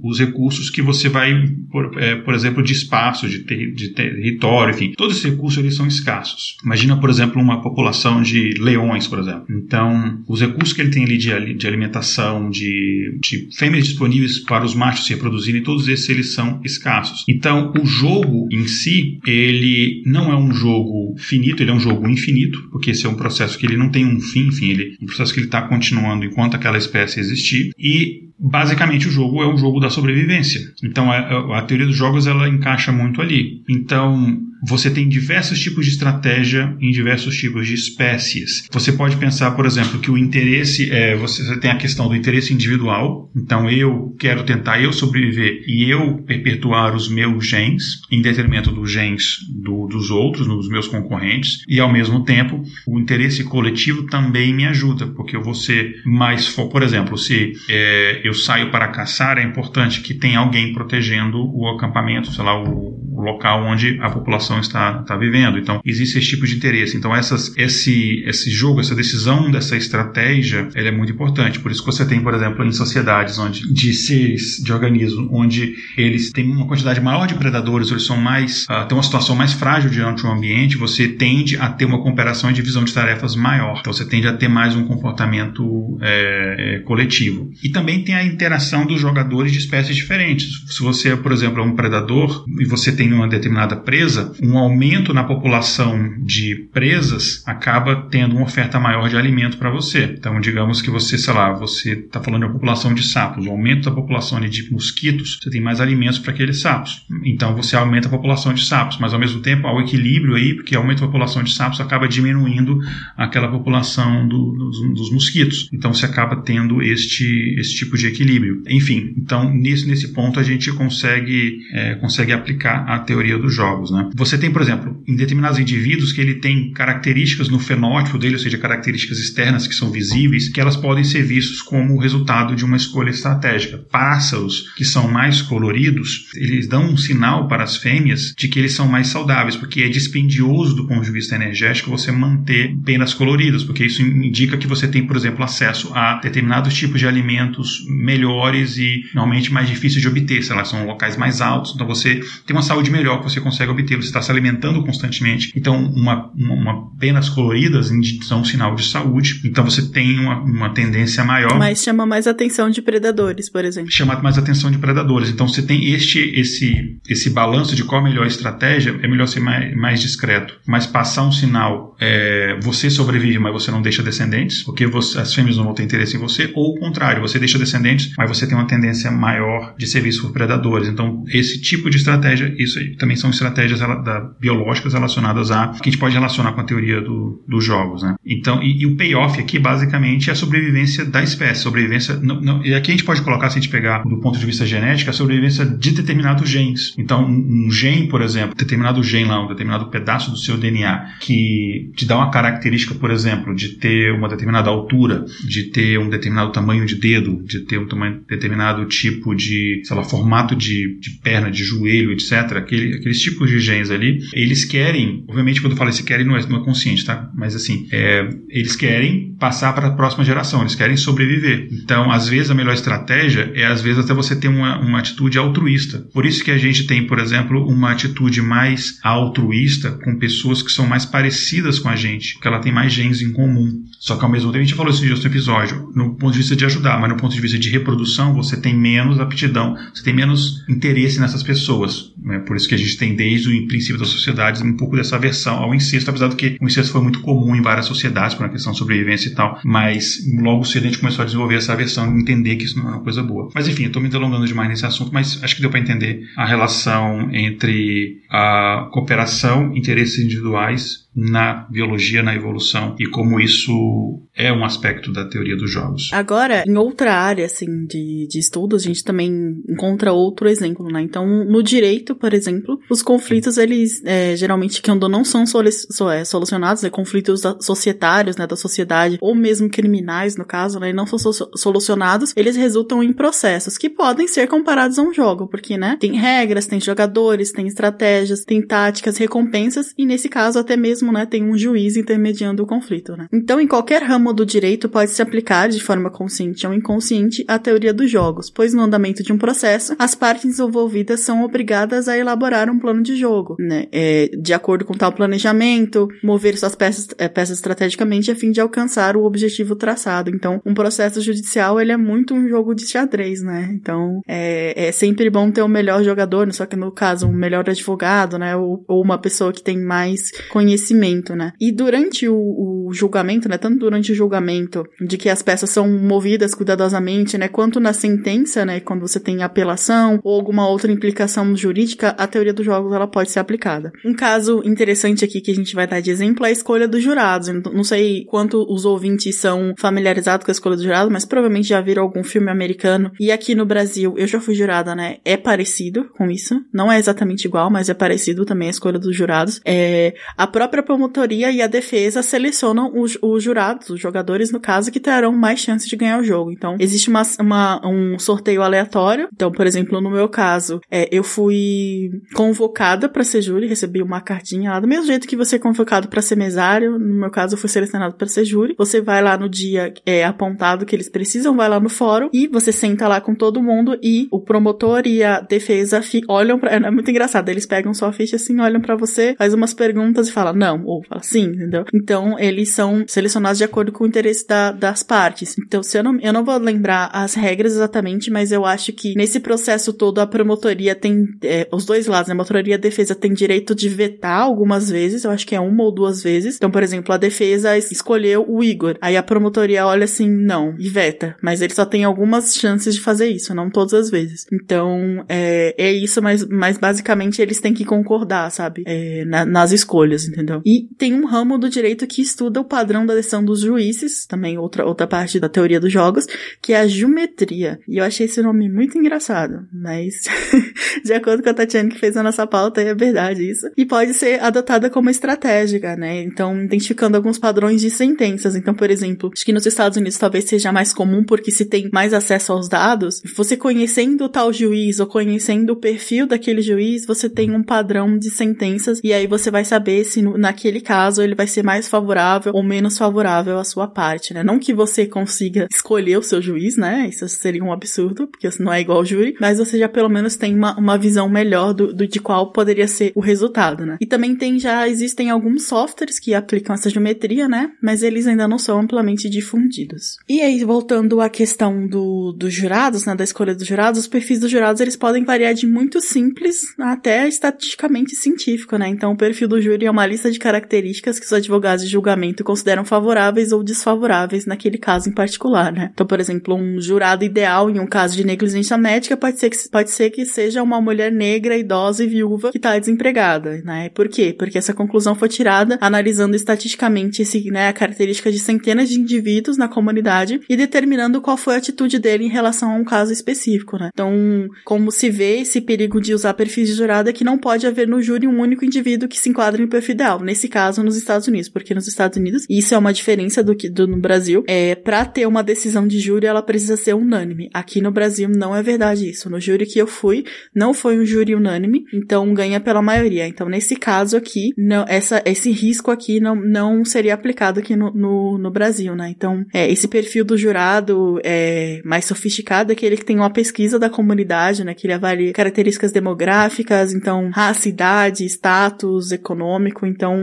S3: os recursos que você vai, por, é, por exemplo, de espaço, de, ter, de território, enfim, todos esses recursos eles são escassos. Imagina, por exemplo, uma população de leões, por exemplo. Então, os recursos que ele tem ali de, de alimentação, de, de fêmeas disponíveis para os machos se reproduzirem, todos esses eles são escassos. Então, o jogo em si, ele não é um jogo finito, ele é um jogo infinito, porque esse é um processo que ele não tem um fim, enfim, ele um processo que ele está continuando enquanto aquela espécie existir. E basicamente o jogo é um jogo da sobrevivência. Então a, a teoria dos jogos ela encaixa muito ali. Então você tem diversos tipos de estratégia em diversos tipos de espécies. Você pode pensar, por exemplo, que o interesse é você tem a questão do interesse individual. Então eu quero tentar eu sobreviver e eu perpetuar os meus genes em detrimento dos genes do, dos outros, dos meus concorrentes. E ao mesmo tempo o interesse coletivo também me ajuda, porque eu vou ser mais, por exemplo, se é, eu saio para caçar, é importante que tenha alguém protegendo o acampamento, sei lá, o, o local onde a população está, está vivendo. Então, existe esse tipo de interesse. Então, essas, esse, esse jogo, essa decisão dessa estratégia, ela é muito importante. Por isso que você tem, por exemplo, em sociedades onde, de seres, de organismos, onde eles têm uma quantidade maior de predadores, eles são mais, uh, têm uma situação mais frágil diante do ambiente, você tende a ter uma cooperação e divisão de tarefas maior. Então, você tende a ter mais um comportamento é, é, coletivo. E também tem a interação dos jogadores de espécies diferentes. Se você, por exemplo, é um predador e você tem uma determinada presa, um aumento na população de presas acaba tendo uma oferta maior de alimento para você. Então, digamos que você, sei lá, você está falando de uma população de sapos, o aumento da população de mosquitos, você tem mais alimentos para aqueles sapos. Então, você aumenta a população de sapos, mas ao mesmo tempo há o equilíbrio aí, porque aumenta a população de sapos acaba diminuindo aquela população do, dos, dos, mosquitos. Então, você acaba tendo este, este tipo de equilíbrio. Enfim, então, nesse, nesse ponto a gente consegue, é, consegue aplicar a teoria dos jogos. Né? Você tem, por exemplo, em determinados indivíduos que ele tem características no fenótipo dele, ou seja, características externas que são visíveis, que elas podem ser vistas como resultado de uma escolha estratégica. Pássaros que são mais coloridos, eles dão um sinal para as fêmeas de que eles são mais saudáveis, porque é dispendioso do ponto de vista energético você manter penas coloridas, porque isso indica que você tem, por exemplo, acesso a determinados tipos de alimentos melhores e normalmente mais difíceis de obter, sei lá, são locais mais altos, então você tem uma saúde melhor que você consegue obter, você está se alimentando constantemente. Então, uma, uma, uma penas coloridas são um sinal de saúde, então você tem uma, uma tendência maior.
S1: Mas chama mais atenção de predadores, por exemplo.
S3: Chama mais atenção de predadores. Então, você tem este esse esse balanço de qual a melhor estratégia, é melhor ser mais, mais discreto, mas passar um sinal, é, você sobrevive, mas você não deixa descendentes, porque você, as fêmeas não vão ter interesse em você, ou o contrário, você deixa descendentes, mas você tem uma tendência maior de ser visto por predadores. Então, esse tipo de estratégia, isso aí, também são estratégias da, biológicas relacionadas a que a gente pode relacionar com a teoria do, dos jogos, né? Então, e, e, o payoff aqui basicamente é a sobrevivência da espécie, sobrevivência. Não, não, e aqui a gente pode colocar, se a gente pegar do ponto de vista genético, a sobrevivência de determinados genes. Então, um, um gene, por exemplo, determinado gene lá, um determinado pedaço do seu DNA que te dá uma característica, por exemplo, de ter uma determinada altura, de ter um determinado tamanho de dedo, de ter um tamanho, determinado tipo de, sei lá, formato de, de perna, de joelho, etc. Aquele, aqueles tipos de genes ali, eles querem, obviamente quando eu falo esse querem não é, não é consciente, tá? Mas assim, é, eles querem passar para a próxima geração, eles querem sobreviver. Então, às vezes a melhor estratégia é às vezes até você ter uma, uma atitude altruísta. Por isso que a gente tem, por exemplo, uma atitude mais altruísta com pessoas que são mais parecidas com a gente, porque ela tem mais genes em comum. Só que ao mesmo tempo a gente falou isso no outro episódio, no ponto de vista de ajudar, mas no ponto de vista de reprodução, você tem menos aptidão, você tem menos interesse nessas pessoas. Né? Por isso que a gente tem desde o princípio da sociedades um pouco dessa aversão ao incesto, apesar de que o incesto foi muito comum em várias sociedades por uma questão de sobrevivência e tal, mas logo cedo a gente começou a desenvolver essa aversão e entender que isso não é uma coisa boa. Mas enfim, eu estou me delongando demais nesse assunto, mas acho que deu para entender a relação entre a cooperação, interesses individuais na biologia, na evolução e como isso é um aspecto da teoria dos jogos.
S1: Agora, em outra área assim de, de estudos, a gente também encontra outro exemplo, né? Então, no direito, por exemplo, os conflitos eles é, geralmente que andam não são solu é, solucionados, né? Conflitos societários, né, da sociedade ou mesmo criminais no caso, né, não são so solucionados, eles resultam em processos que podem ser comparados a um jogo, porque, né, tem regras, tem jogadores, tem estratégias, tem táticas, recompensas e nesse caso até mesmo mesmo, né, tem um juiz intermediando o conflito, né? Então, em qualquer ramo do direito pode se aplicar de forma consciente ou inconsciente a teoria dos jogos, pois no andamento de um processo, as partes envolvidas são obrigadas a elaborar um plano de jogo, né? É, de acordo com tal planejamento, mover suas peças, é, peças estrategicamente a fim de alcançar o objetivo traçado. Então, um processo judicial, ele é muito um jogo de xadrez, né? Então, é, é sempre bom ter o melhor jogador, só que no caso, um melhor advogado, né? Ou, ou uma pessoa que tem mais conhecimento né? E durante o, o julgamento, né, tanto durante o julgamento, de que as peças são movidas cuidadosamente, né, quanto na sentença, né, quando você tem apelação ou alguma outra implicação jurídica, a teoria dos jogos ela pode ser aplicada. Um caso interessante aqui que a gente vai dar de exemplo é a escolha dos jurados. Não sei quanto os ouvintes são familiarizados com a escolha dos jurados, mas provavelmente já viram algum filme americano. E aqui no Brasil, eu já fui jurada, né? É parecido com isso. Não é exatamente igual, mas é parecido também a escolha dos jurados. É, a própria promotoria e a defesa selecionam os, os jurados, os jogadores, no caso, que terão mais chances de ganhar o jogo. Então, existe uma, uma um sorteio aleatório. Então, por exemplo, no meu caso, é, eu fui convocada para ser júri, recebi uma cartinha lá, do mesmo jeito que você é convocado para ser mesário. No meu caso, eu fui selecionado para ser júri. Você vai lá no dia é, apontado que eles precisam, vai lá no fórum e você senta lá com todo mundo e o promotor e a defesa olham para. É muito engraçado. Eles pegam sua ficha assim, olham para você, faz umas perguntas e fala não, ou fala sim, entendeu? Então, eles são selecionados de acordo com o interesse da, das partes. Então, se eu não, eu não vou lembrar as regras exatamente, mas eu acho que nesse processo todo a promotoria tem é, os dois lados, né? A promotoria e a defesa tem direito de vetar algumas vezes, eu acho que é uma ou duas vezes. Então, por exemplo, a defesa escolheu o Igor. Aí a promotoria olha assim, não, e veta. Mas ele só tem algumas chances de fazer isso, não todas as vezes. Então, é, é isso, mas, mas basicamente eles têm que concordar, sabe? É, na, nas escolhas, entendeu? E tem um ramo do direito que estuda o padrão da decisão dos juízes, também outra, outra parte da teoria dos jogos, que é a geometria. E eu achei esse nome muito engraçado, mas de acordo com a Tatiana que fez a nossa pauta, é verdade isso. E pode ser adotada como estratégica, né? Então, identificando alguns padrões de sentenças. Então, por exemplo, acho que nos Estados Unidos talvez seja mais comum porque se tem mais acesso aos dados, você conhecendo tal juiz ou conhecendo o perfil daquele juiz, você tem um padrão de sentenças e aí você vai saber se no, naquele caso ele vai ser mais favorável ou menos favorável à sua parte, né? Não que você consiga escolher o seu juiz, né? Isso seria um absurdo, porque não é igual ao júri, mas você já pelo menos tem uma, uma visão melhor do, do de qual poderia ser o resultado, né? E também tem já existem alguns softwares que aplicam essa geometria, né? Mas eles ainda não são amplamente difundidos. E aí, voltando à questão do, dos jurados, né? Da escolha dos jurados, os perfis dos jurados eles podem variar de muito simples até estatisticamente científico, né? Então, o perfil do júri é uma lista de características que os advogados de julgamento consideram favoráveis ou desfavoráveis naquele caso em particular, né? Então, por exemplo, um jurado ideal em um caso de negligência médica pode ser que, pode ser que seja uma mulher negra, idosa e viúva que está desempregada, né? Por quê? Porque essa conclusão foi tirada analisando estatisticamente esse, né, a característica de centenas de indivíduos na comunidade e determinando qual foi a atitude dele em relação a um caso específico, né? Então, como se vê esse perigo de usar perfis de jurado é que não pode haver no júri um único indivíduo que se enquadre no perfil ideal. Nesse caso, nos Estados Unidos, porque nos Estados Unidos, isso é uma diferença do que do, no Brasil, é para ter uma decisão de júri, ela precisa ser unânime. Aqui no Brasil não é verdade isso. No júri que eu fui, não foi um júri unânime, então ganha pela maioria. Então, nesse caso aqui, não, essa, esse risco aqui não, não seria aplicado aqui no, no, no Brasil, né? Então, é, esse perfil do jurado é mais sofisticado, é aquele que tem uma pesquisa da comunidade, né? Que ele avalia características demográficas, então, raça, idade, status econômico, então,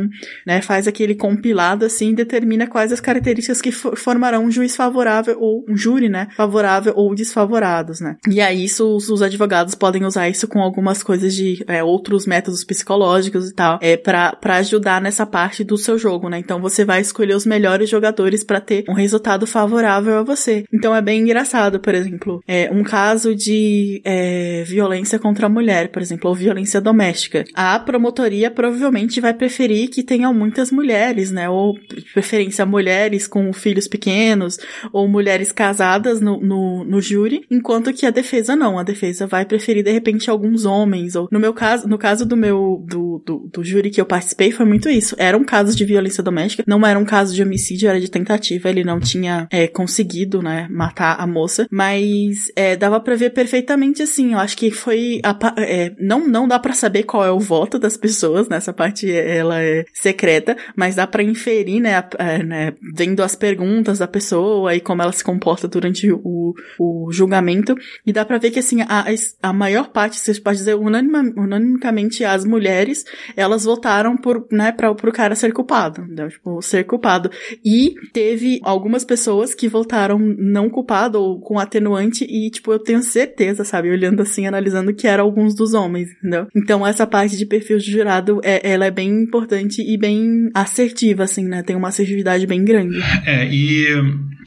S1: né, faz aquele compilado assim e determina quais as características que formarão um juiz favorável ou um júri, né, favorável ou desfavorados, né. E aí isso, os, os advogados podem usar isso com algumas coisas de é, outros métodos psicológicos e tal, é para ajudar nessa parte do seu jogo, né. Então você vai escolher os melhores jogadores para ter um resultado favorável a você. Então é bem engraçado, por exemplo, é um caso de é, violência contra a mulher, por exemplo, ou violência doméstica. A promotoria provavelmente vai preferir que tenham muitas mulheres, né? Ou preferência mulheres com filhos pequenos, ou mulheres casadas no, no, no júri, enquanto que a defesa não. A defesa vai preferir, de repente, alguns homens. Ou no meu caso, no caso do meu do, do, do júri que eu participei, foi muito isso. Era um caso de violência doméstica, não era um caso de homicídio, era de tentativa. Ele não tinha é, conseguido, né, matar a moça, mas é, dava para ver perfeitamente assim. Eu acho que foi a, é, não não dá para saber qual é o voto das pessoas nessa parte ela é secreta, mas dá para inferir, né, a, a, né, vendo as perguntas da pessoa e como ela se comporta durante o, o julgamento. E dá para ver que assim a, a maior parte, você pode dizer unanima, unanimamente as mulheres elas votaram por, né, para pro cara ser culpado, né, tipo ser culpado. E teve algumas pessoas que votaram não culpado ou com atenuante e tipo eu tenho certeza, sabe, olhando assim analisando que eram alguns dos homens, entendeu? Então essa parte de perfil de jurado, é, ela é bem importante e bem assertiva, assim, né? Tem uma assertividade bem grande.
S3: É, e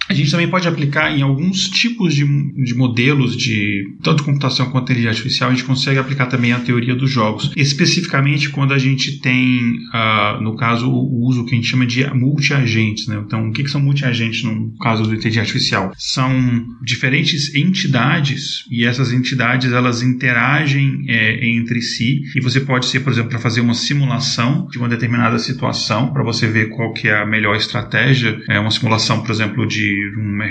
S3: a gente também pode aplicar em alguns tipos de, de modelos de tanto computação quanto inteligência artificial, a gente consegue aplicar também a teoria dos jogos. Especificamente quando a gente tem, uh, no caso, o uso que a gente chama de multi-agentes. Né? Então, o que, que são multi-agentes no caso do inteligência artificial? São diferentes entidades e essas entidades elas interagem é, entre si e você pode ser, por exemplo, para fazer uma simulação de uma determinada situação para você ver qual que é a melhor estratégia. É uma simulação, por exemplo, de uma,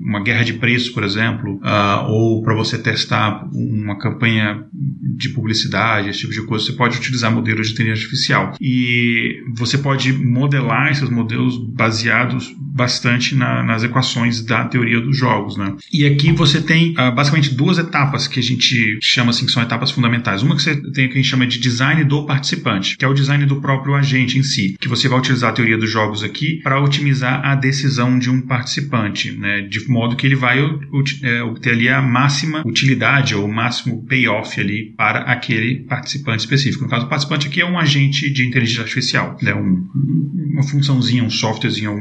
S3: uma guerra de preço, por exemplo, uh, ou para você testar uma campanha de publicidade, esse tipo de coisa, você pode utilizar modelos de inteligência artificial. E você pode modelar esses modelos baseados bastante na, nas equações da teoria dos jogos. Né? E aqui você tem uh, basicamente duas etapas que a gente chama assim que são etapas fundamentais. Uma que você tem que a gente chama de design do participante, que é o design do próprio agente em si, que você vai utilizar a teoria dos jogos aqui para otimizar a decisão de um participante, né? de modo que ele vai é, obter ali a máxima utilidade ou o máximo payoff ali para aquele participante específico. No caso, o participante aqui é um agente de inteligência artificial, né? um, uma funçãozinha, um softwarezinho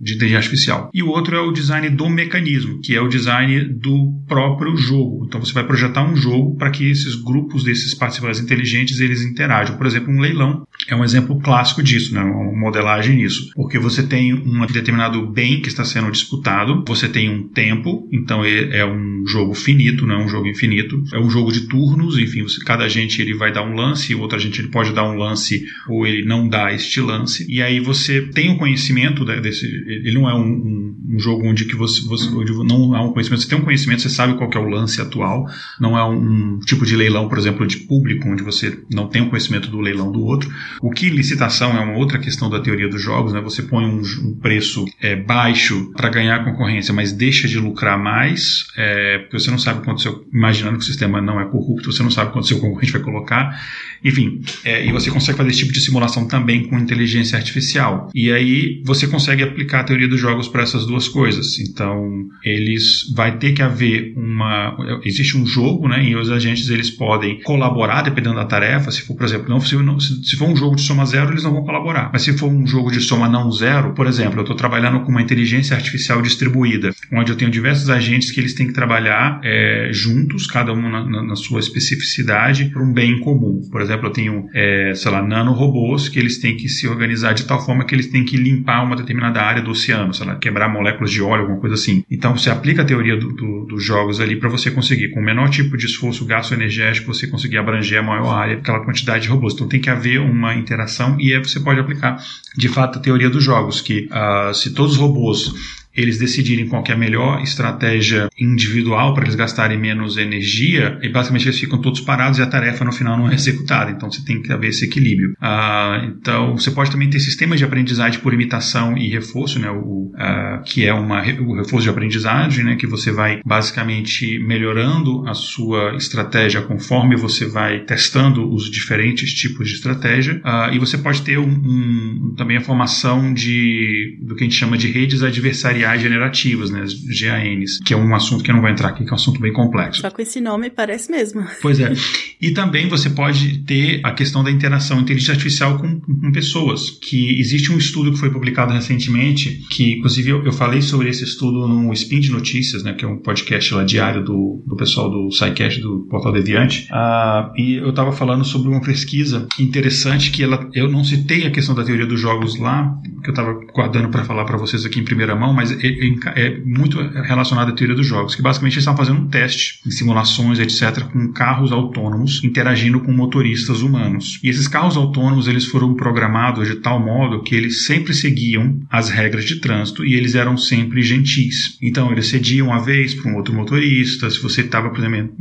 S3: de inteligência artificial. E o outro é o design do mecanismo, que é o design do próprio jogo. Então você vai projetar um jogo para que esses grupos desses participantes inteligentes eles interajam. Por exemplo, um leilão é um exemplo clássico disso, né? uma modelagem nisso, porque você tem um determinado bem que está sendo disputado, você tem um tempo, então é, é um jogo finito, não é um jogo infinito, é um jogo de turnos, enfim, você, cada agente ele vai dar um lance, o outro agente ele pode dar um lance ou ele não dá este lance, e aí você tem o um conhecimento desse, ele não é um, um, um, jogo onde que você, você não há um conhecimento, você tem um conhecimento, você sabe qual é o lance atual, não é um, tipo de leilão, por exemplo, de público, onde você não tem o conhecimento do leilão do outro. O que licitação é uma outra questão da teoria dos jogos, né? Você põe um, um preço é, baixo para ganhar concorrência, mas deixa de lucrar mais, é, porque você não sabe quanto seu, imaginando que o sistema não é corrupto, você não sabe quanto seu concorrente vai colocar, enfim, é, e você consegue fazer esse tipo de simulação também com inteligência artificial. E aí você consegue aplicar a teoria dos jogos para essas duas coisas. Então, eles vai ter que haver uma existe um jogo, né, e os agentes eles podem colaborar dependendo da tarefa. Se for, por exemplo, não se, se for um jogo de soma zero, eles não vão colaborar. Mas se for um jogo de soma não zero, por exemplo, eu estou trabalhando com uma inteligência artificial distribuída, onde eu tenho diversos agentes que eles têm que trabalhar é, juntos, cada um na, na, na sua especificidade, para um bem comum. Por exemplo, eu tenho, é, sei lá, nanorobôs que eles têm que se organizar de tal forma que eles têm que limpar uma determinada área do oceano, sei lá, quebrar moléculas de óleo, alguma coisa assim. Então, você aplica a teoria do, do, dos jogos ali para você conseguir, com o menor tipo de esforço, gasto energético, você conseguir abranger a maior área, aquela quantidade de robôs. Então, tem que haver uma interação e aí você pode aplicar, de fato, a teoria dos jogos, que uh, se todos os robôs eles decidirem qual é a melhor estratégia individual para eles gastarem menos energia, e basicamente eles ficam todos parados e a tarefa no final não é executada. Então você tem que haver esse equilíbrio. Ah, então você pode também ter sistemas de aprendizagem por imitação e reforço, né, o, ah, que é uma, o reforço de aprendizagem, né, que você vai basicamente melhorando a sua estratégia conforme você vai testando os diferentes tipos de estratégia. Ah, e você pode ter um, um, também a formação de do que a gente chama de redes adversariais generativas, né, as GANs, que é um assunto que não vou entrar aqui, que é um assunto bem complexo.
S1: Só com esse nome parece mesmo.
S3: Pois é. E também você pode ter a questão da interação inteligência artificial com, com pessoas, que existe um estudo que foi publicado recentemente, que inclusive eu, eu falei sobre esse estudo no Spin de Notícias, né, que é um podcast lá diário do, do pessoal do SciCast, do Portal Deviante, uh, e eu estava falando sobre uma pesquisa interessante que ela, eu não citei a questão da teoria dos jogos lá, que eu estava guardando para falar para vocês aqui em primeira mão, mas é, é, é, muito relacionado à teoria dos jogos, que basicamente eles estavam fazendo um teste em simulações, etc., com carros autônomos interagindo com motoristas humanos. E esses carros autônomos eles foram programados de tal modo que eles sempre seguiam as regras de trânsito e eles eram sempre gentis. Então eles cediam uma vez para um outro motorista, se você estava, por exemplo,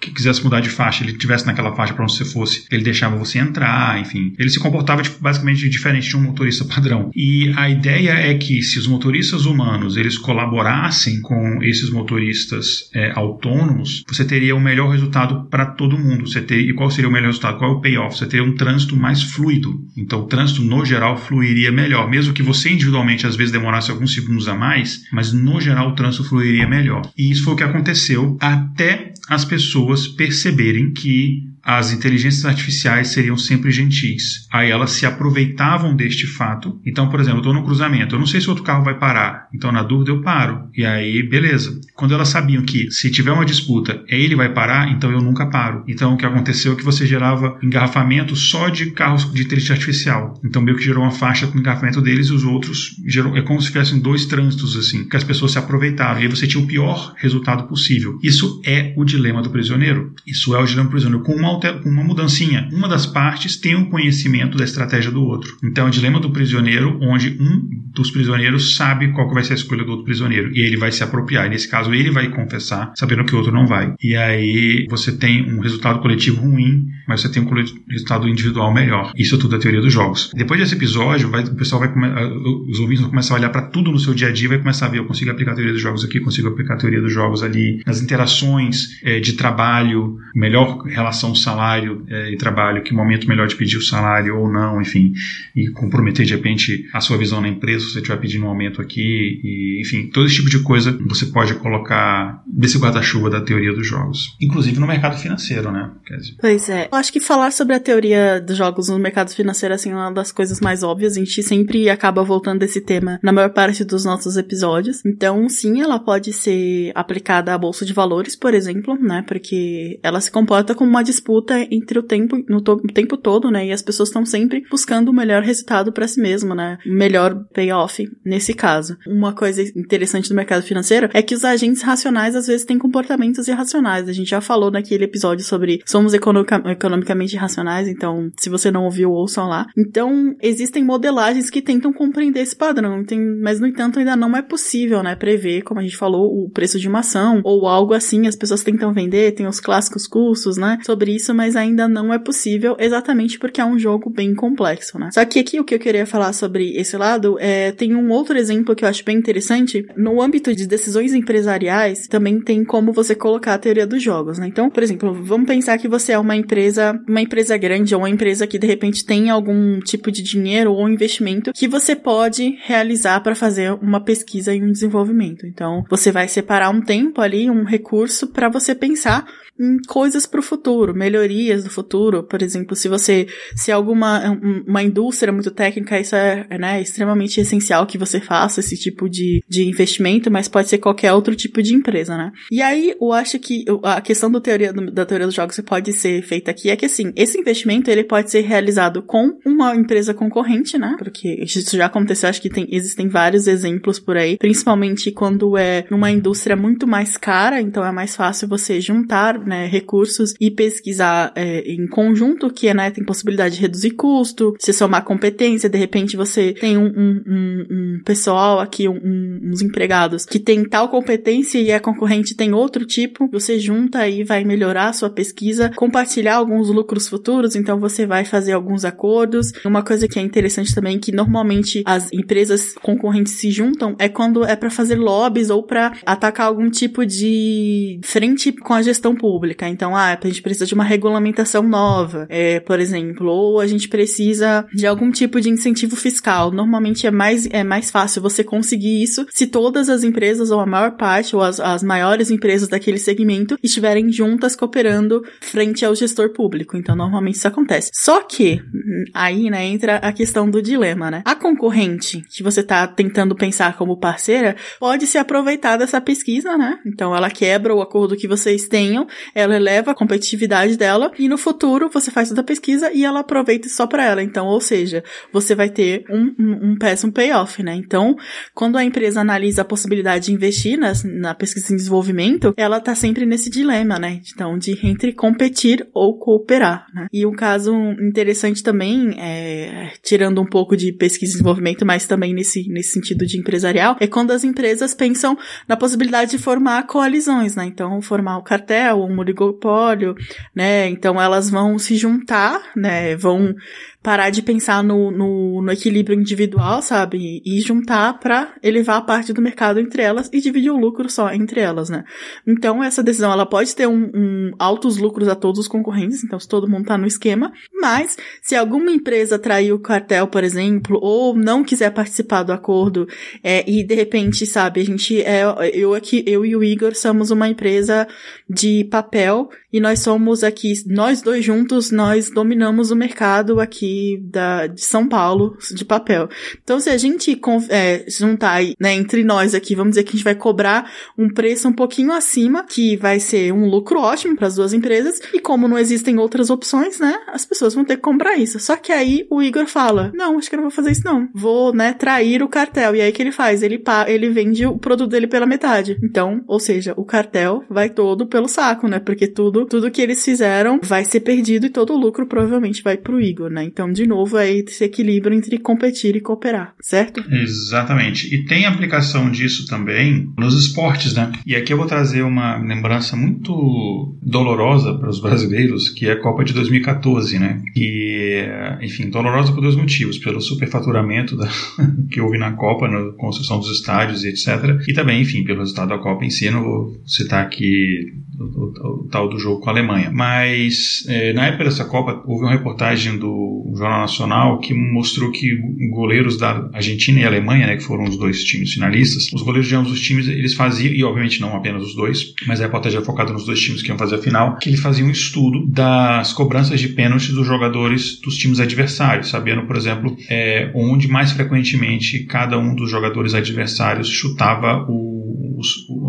S3: que quisesse mudar de faixa, ele estivesse naquela faixa para onde você fosse, ele deixava você entrar, enfim. Ele se comportava tipo, basicamente diferente de um motorista padrão. E a ideia é que se os motoristas humanos humanos eles colaborassem com esses motoristas é, autônomos, você teria o melhor resultado para todo mundo. Você teria, e qual seria o melhor resultado? Qual é o payoff? Você teria um trânsito mais fluido. Então, o trânsito, no geral, fluiria melhor. Mesmo que você individualmente, às vezes, demorasse alguns segundos a mais, mas, no geral, o trânsito fluiria melhor. E isso foi o que aconteceu até as pessoas perceberem que as inteligências artificiais seriam sempre gentis. Aí elas se aproveitavam deste fato. Então, por exemplo, eu estou no cruzamento, eu não sei se outro carro vai parar. Então, na dúvida, eu paro. E aí, beleza. Quando elas sabiam que se tiver uma disputa, ele vai parar, então eu nunca paro. Então, o que aconteceu é que você gerava engarrafamento só de carros de inteligência artificial. Então, meio que gerou uma faixa com engarrafamento deles e os outros gerou, é como se tivessem dois trânsitos, assim, que as pessoas se aproveitavam. E aí você tinha o pior resultado possível. Isso é o dilema do prisioneiro. Isso é o dilema do prisioneiro. Com uma, com uma mudancinha, uma das partes tem o um conhecimento da estratégia do outro. Então, é o dilema do prisioneiro, onde um dos prisioneiros sabe qual vai ser a escolha do outro prisioneiro. E ele vai se apropriar. E nesse caso, ele vai confessar, sabendo que o outro não vai. E aí você tem um resultado coletivo ruim, mas você tem um resultado individual melhor. Isso é tudo a teoria dos jogos. Depois desse episódio, vai, o pessoal vai os ouvintes vão começar a olhar para tudo no seu dia a dia, vai começar a ver, eu consigo aplicar a teoria dos jogos aqui, consigo aplicar a teoria dos jogos ali, nas interações é, de trabalho, melhor relação salário é, e trabalho, que momento melhor de pedir o salário ou não, enfim, e comprometer de repente a sua visão na empresa, se você estiver pedindo um aumento aqui, e, enfim, todo esse tipo de coisa você pode colocar nesse guarda-chuva da teoria dos jogos. Inclusive no mercado financeiro, né?
S1: Pois é. Eu acho que falar sobre a teoria dos jogos no mercado financeiro assim, é uma das coisas mais óbvias. A gente sempre acaba voltando desse tema na maior parte dos nossos episódios. Então, sim, ela pode ser aplicada à bolsa de valores, por exemplo, né? Porque ela se comporta como uma disputa entre o tempo, no to tempo todo, né? E as pessoas estão sempre buscando o melhor resultado para si mesmo, né? Melhor payoff nesse caso. Uma coisa interessante do mercado financeiro é que os agentes racionais às vezes têm comportamentos irracionais. A gente já falou naquele episódio sobre somos economicamente racionais, então se você não ouviu, ouçam lá. Então, existem modelagens que tentam compreender esse padrão, tem, mas no entanto ainda não é possível, né, prever, como a gente falou, o preço de uma ação ou algo assim, as pessoas tentam vender, tem os clássicos cursos, né, sobre isso, mas ainda não é possível exatamente porque é um jogo bem complexo, né. Só que aqui o que eu queria falar sobre esse lado é, tem um outro exemplo que eu acho bem interessante, no âmbito de decisões empresariais, também tem como você colocar a teoria dos jogos, né. Então, por exemplo, vamos pensar que você é uma empresa, uma empresa grande ou uma empresa que de repente tem algum tipo de dinheiro ou investimento que você pode realizar para fazer uma pesquisa e um desenvolvimento. Então, você vai separar um tempo ali, um recurso para você pensar coisas para o futuro, melhorias do futuro. Por exemplo, se você, se alguma uma indústria muito técnica, isso é né, extremamente essencial que você faça esse tipo de, de investimento, mas pode ser qualquer outro tipo de empresa, né? E aí, eu acho que a questão do teoria, da teoria dos jogos pode ser feita aqui é que, assim, esse investimento, ele pode ser realizado com uma empresa concorrente, né? Porque isso já aconteceu, acho que tem, existem vários exemplos por aí, principalmente quando é uma indústria muito mais cara, então é mais fácil você juntar né, recursos e pesquisar é, em conjunto, que né, tem possibilidade de reduzir custo, se somar competência, de repente você tem um, um, um, um pessoal aqui, uns empregados que tem tal competência e a concorrente tem outro tipo, você junta e vai melhorar a sua pesquisa, compartilhar alguns lucros futuros, então você vai fazer alguns acordos. Uma coisa que é interessante também que normalmente as empresas concorrentes se juntam é quando é para fazer lobbies ou para atacar algum tipo de frente com a gestão pública pública. Então, ah, a gente precisa de uma regulamentação nova, é, por exemplo, ou a gente precisa de algum tipo de incentivo fiscal. Normalmente é mais, é mais fácil você conseguir isso se todas as empresas, ou a maior parte, ou as, as maiores empresas daquele segmento estiverem juntas cooperando frente ao gestor público. Então, normalmente isso acontece. Só que, aí, né, entra a questão do dilema, né? A concorrente que você tá tentando pensar como parceira pode se aproveitar dessa pesquisa, né? Então, ela quebra o acordo que vocês tenham ela eleva a competitividade dela e no futuro você faz toda a pesquisa e ela aproveita só para ela. Então, ou seja, você vai ter um, um, um péssimo payoff, né? Então, quando a empresa analisa a possibilidade de investir nas, na pesquisa e desenvolvimento, ela tá sempre nesse dilema, né? Então, de entre competir ou cooperar, né? E um caso interessante também, é, tirando um pouco de pesquisa e desenvolvimento, mas também nesse, nesse sentido de empresarial, é quando as empresas pensam na possibilidade de formar coalizões, né? Então, formar o cartel, um oligopólio, né? Então elas vão se juntar, né? Vão parar de pensar no, no, no equilíbrio individual, sabe? E juntar para elevar a parte do mercado entre elas e dividir o lucro só entre elas, né? Então, essa decisão, ela pode ter um, um altos lucros a todos os concorrentes, então se todo mundo tá no esquema, mas se alguma empresa trair o cartel, por exemplo, ou não quiser participar do acordo, é, e de repente, sabe, a gente é, eu aqui, eu e o Igor somos uma empresa de papel e nós somos aqui, nós dois juntos, nós dominamos o mercado aqui da, de São Paulo de papel. Então, se a gente é, juntar né, entre nós aqui, vamos dizer que a gente vai cobrar um preço um pouquinho acima, que vai ser um lucro ótimo para as duas empresas, e como não existem outras opções, né, as pessoas vão ter que comprar isso. Só que aí o Igor fala, não, acho que eu não vou fazer isso não. Vou, né, trair o cartel. E aí que ele faz? Ele, ele vende o produto dele pela metade. Então, ou seja, o cartel vai todo pelo saco, né, porque tudo, tudo que eles fizeram vai ser perdido e todo o lucro provavelmente vai pro Igor, né. Então, de novo, é esse equilíbrio entre competir e cooperar, certo?
S3: Exatamente. E tem aplicação disso também nos esportes, né? E aqui eu vou trazer uma lembrança muito dolorosa para os brasileiros, que é a Copa de 2014, né? Que, enfim, dolorosa por dois motivos: pelo superfaturamento da, que houve na Copa, na construção dos estádios e etc. E também, enfim, pelo resultado da Copa em si. Não vou citar aqui o, tal do jogo com a Alemanha. Mas é, na época dessa Copa houve uma reportagem do Jornal Nacional que mostrou que goleiros da Argentina e Alemanha, né, que foram os dois times finalistas, os goleiros de ambos os times eles faziam e obviamente não apenas os dois, mas a reportagem é focada nos dois times que iam fazer a final, que eles faziam um estudo das cobranças de pênaltis dos jogadores dos times adversários, sabendo, por exemplo, é, onde mais frequentemente cada um dos jogadores adversários chutava o,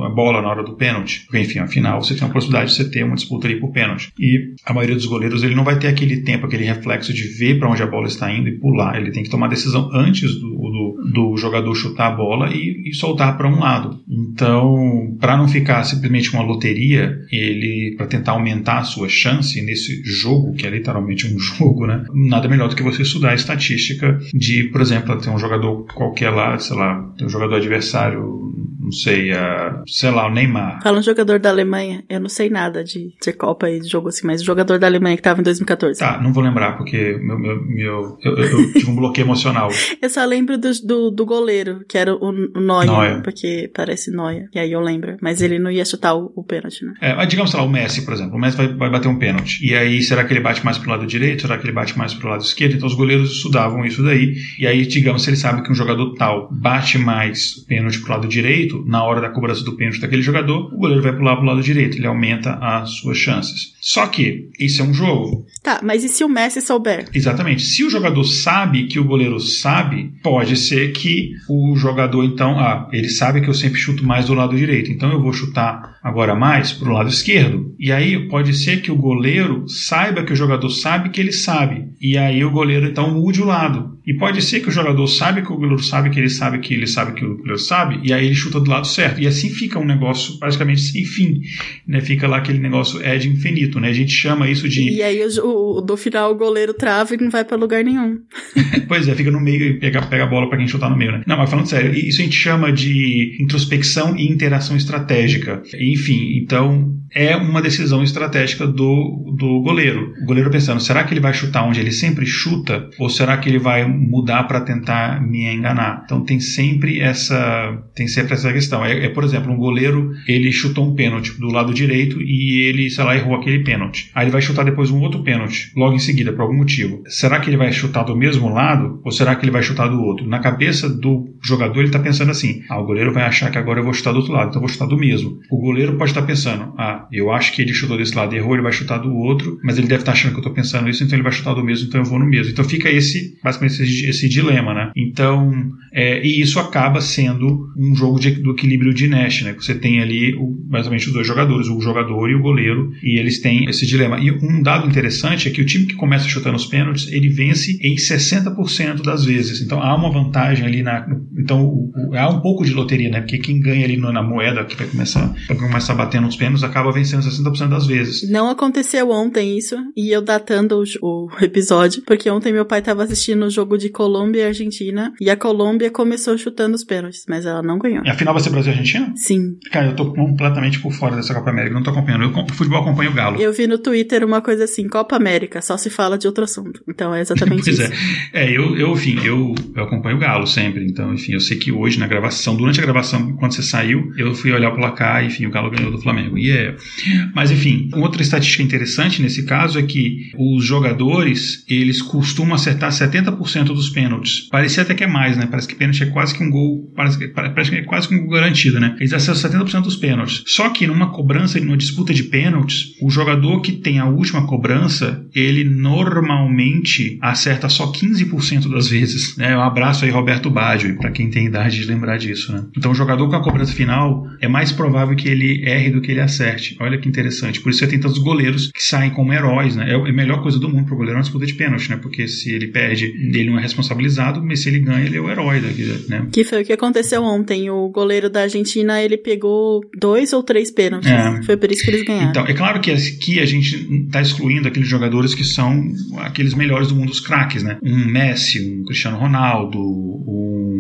S3: a bola na hora do pênalti. Porque, enfim, afinal você tem a possibilidade de você ter uma disputa ali por pênalti. E a maioria dos goleiros ele não vai ter aquele tempo, aquele reflexo de ver para onde a bola está indo e pular. Ele tem que tomar decisão antes do, do, do jogador chutar a bola e, e soltar para um lado. Então, para não ficar simplesmente uma loteria, ele para tentar aumentar a sua chance nesse jogo que é literalmente um jogo, né? Nada melhor do que você estudar a estatística de, por exemplo, ter um jogador qualquer lá, sei lá, tem um jogador adversário, não sei, a, sei lá, o Neymar.
S1: Fala um jogador da Alemanha eu não sei nada de, de Copa e de jogo assim, mas o jogador da Alemanha que tava em 2014.
S3: Tá, não vou lembrar, porque meu, meu, meu eu, eu, tive um bloqueio emocional.
S1: eu só lembro do, do, do, goleiro, que era o, o Neuer, Neuer, porque parece Neuer. E aí eu lembro. Mas ele não ia chutar o, o pênalti, né?
S3: É, mas digamos, sei lá, o Messi, por exemplo. O Messi vai, vai bater um pênalti. E aí, será que ele bate mais pro lado direito? Será que ele bate mais pro lado esquerdo? Então os goleiros estudavam isso daí. E aí, digamos, se ele sabe que um jogador tal bate mais pênalti pro lado direito, na hora da cobrança do pênalti daquele jogador, o goleiro vai pular pro lado direito. Ele aumenta as suas chances. Só que isso é um jogo.
S1: Tá, mas e se o Messi souber?
S3: Exatamente. Se o jogador sabe que o goleiro sabe, pode ser que o jogador então, ah, ele sabe que eu sempre chuto mais do lado direito, então eu vou chutar agora mais para o lado esquerdo. E aí pode ser que o goleiro saiba que o jogador sabe que ele sabe. E aí o goleiro então mude o lado. E pode ser que o jogador sabe que o goleiro sabe que ele sabe que ele sabe que o goleiro sabe, e aí ele chuta do lado certo. E assim fica um negócio praticamente sem fim. Né? Fica lá aquele negócio é de infinito, né? A gente chama isso de.
S1: E aí o, o do final o goleiro trava e não vai para lugar nenhum.
S3: pois é, fica no meio e pega, pega a bola para quem chutar no meio, né? Não, mas falando sério, isso a gente chama de introspecção e interação estratégica. Enfim, então é uma decisão estratégica do, do goleiro. O goleiro pensando, será que ele vai chutar onde ele sempre chuta? Ou será que ele vai mudar para tentar me enganar? Então tem sempre essa tem sempre essa questão. É, é, por exemplo, um goleiro, ele chutou um pênalti do lado direito e ele, sei lá, errou aquele pênalti. Aí ele vai chutar depois um outro pênalti, logo em seguida, por algum motivo. Será que ele vai chutar do mesmo lado ou será que ele vai chutar do outro? Na cabeça do jogador, ele está pensando assim: ah, o goleiro vai achar que agora eu vou chutar do outro lado, então eu vou chutar do mesmo. O goleiro pode estar tá pensando: ah, eu acho que ele chutou desse lado e errou, ele vai chutar do outro, mas ele deve estar achando que eu estou pensando isso, então ele vai chutar do mesmo, então eu vou no mesmo. Então fica esse, basicamente, esse, esse dilema, né? Então, é, e isso acaba sendo um jogo de, do equilíbrio de Nash, né? Você tem ali o, basicamente os dois jogadores, o jogador e o goleiro, e eles têm esse dilema. E um dado interessante é que o time que começa chutando os pênaltis, ele vence em 60% das vezes. Então há uma vantagem ali na. Então o, o, há um pouco de loteria, né? Porque quem ganha ali na moeda, que vai começar, vai começar batendo os pênaltis, acaba vencendo 60% das vezes.
S1: Não aconteceu ontem isso, e eu datando o, o episódio, porque ontem meu pai tava assistindo o jogo de Colômbia e Argentina, e a Colômbia começou chutando os pênaltis, mas ela não ganhou.
S3: E a final vai ser Brasil e Argentina?
S1: Sim.
S3: Cara, eu tô completamente por fora dessa Copa América, não tô acompanhando. Eu, o futebol acompanha o Galo.
S1: Eu vi no Twitter uma coisa assim, Copa América, só se fala de outro assunto. Então é exatamente
S3: pois
S1: isso.
S3: É, é eu, eu, enfim, eu, eu acompanho o Galo sempre, então, enfim, eu sei que hoje na gravação, durante a gravação, quando você saiu, eu fui olhar o placar e, enfim, o Galo ganhou do Flamengo. E é. Mas, enfim, outra estatística interessante nesse caso é que os jogadores, eles costumam acertar 70% dos pênaltis. Parecia até que é mais, né? Parece que pênalti é quase que um gol, parece parece que é quase que um gol garantido, né? Eles acertam 70% dos pênaltis. Só que numa cobrança, numa disputa de pênaltis, o jogador que tem a última cobrança, ele normalmente acerta só 15% das vezes. Né? Um abraço aí, Roberto Baggio, para quem tem idade de lembrar disso, né? Então, o jogador com a cobrança final é mais provável que ele erre do que ele acerte. Olha que interessante. Por isso você tem tantos goleiros que saem como heróis, né? É a melhor coisa do mundo pro goleiro é uma disputa de pênalti, né? Porque se ele perde, ele não é responsabilizado, mas se ele ganha, ele é o herói né?
S1: Que foi o que aconteceu ontem. O goleiro da Argentina, ele pegou dois ou três pênaltis.
S3: É.
S1: Foi por isso que eles ganharam.
S3: Então, é claro que aqui a gente está excluindo aqueles jogadores que são aqueles melhores do mundo, os craques, né? Um Messi, um Cristiano Ronaldo, um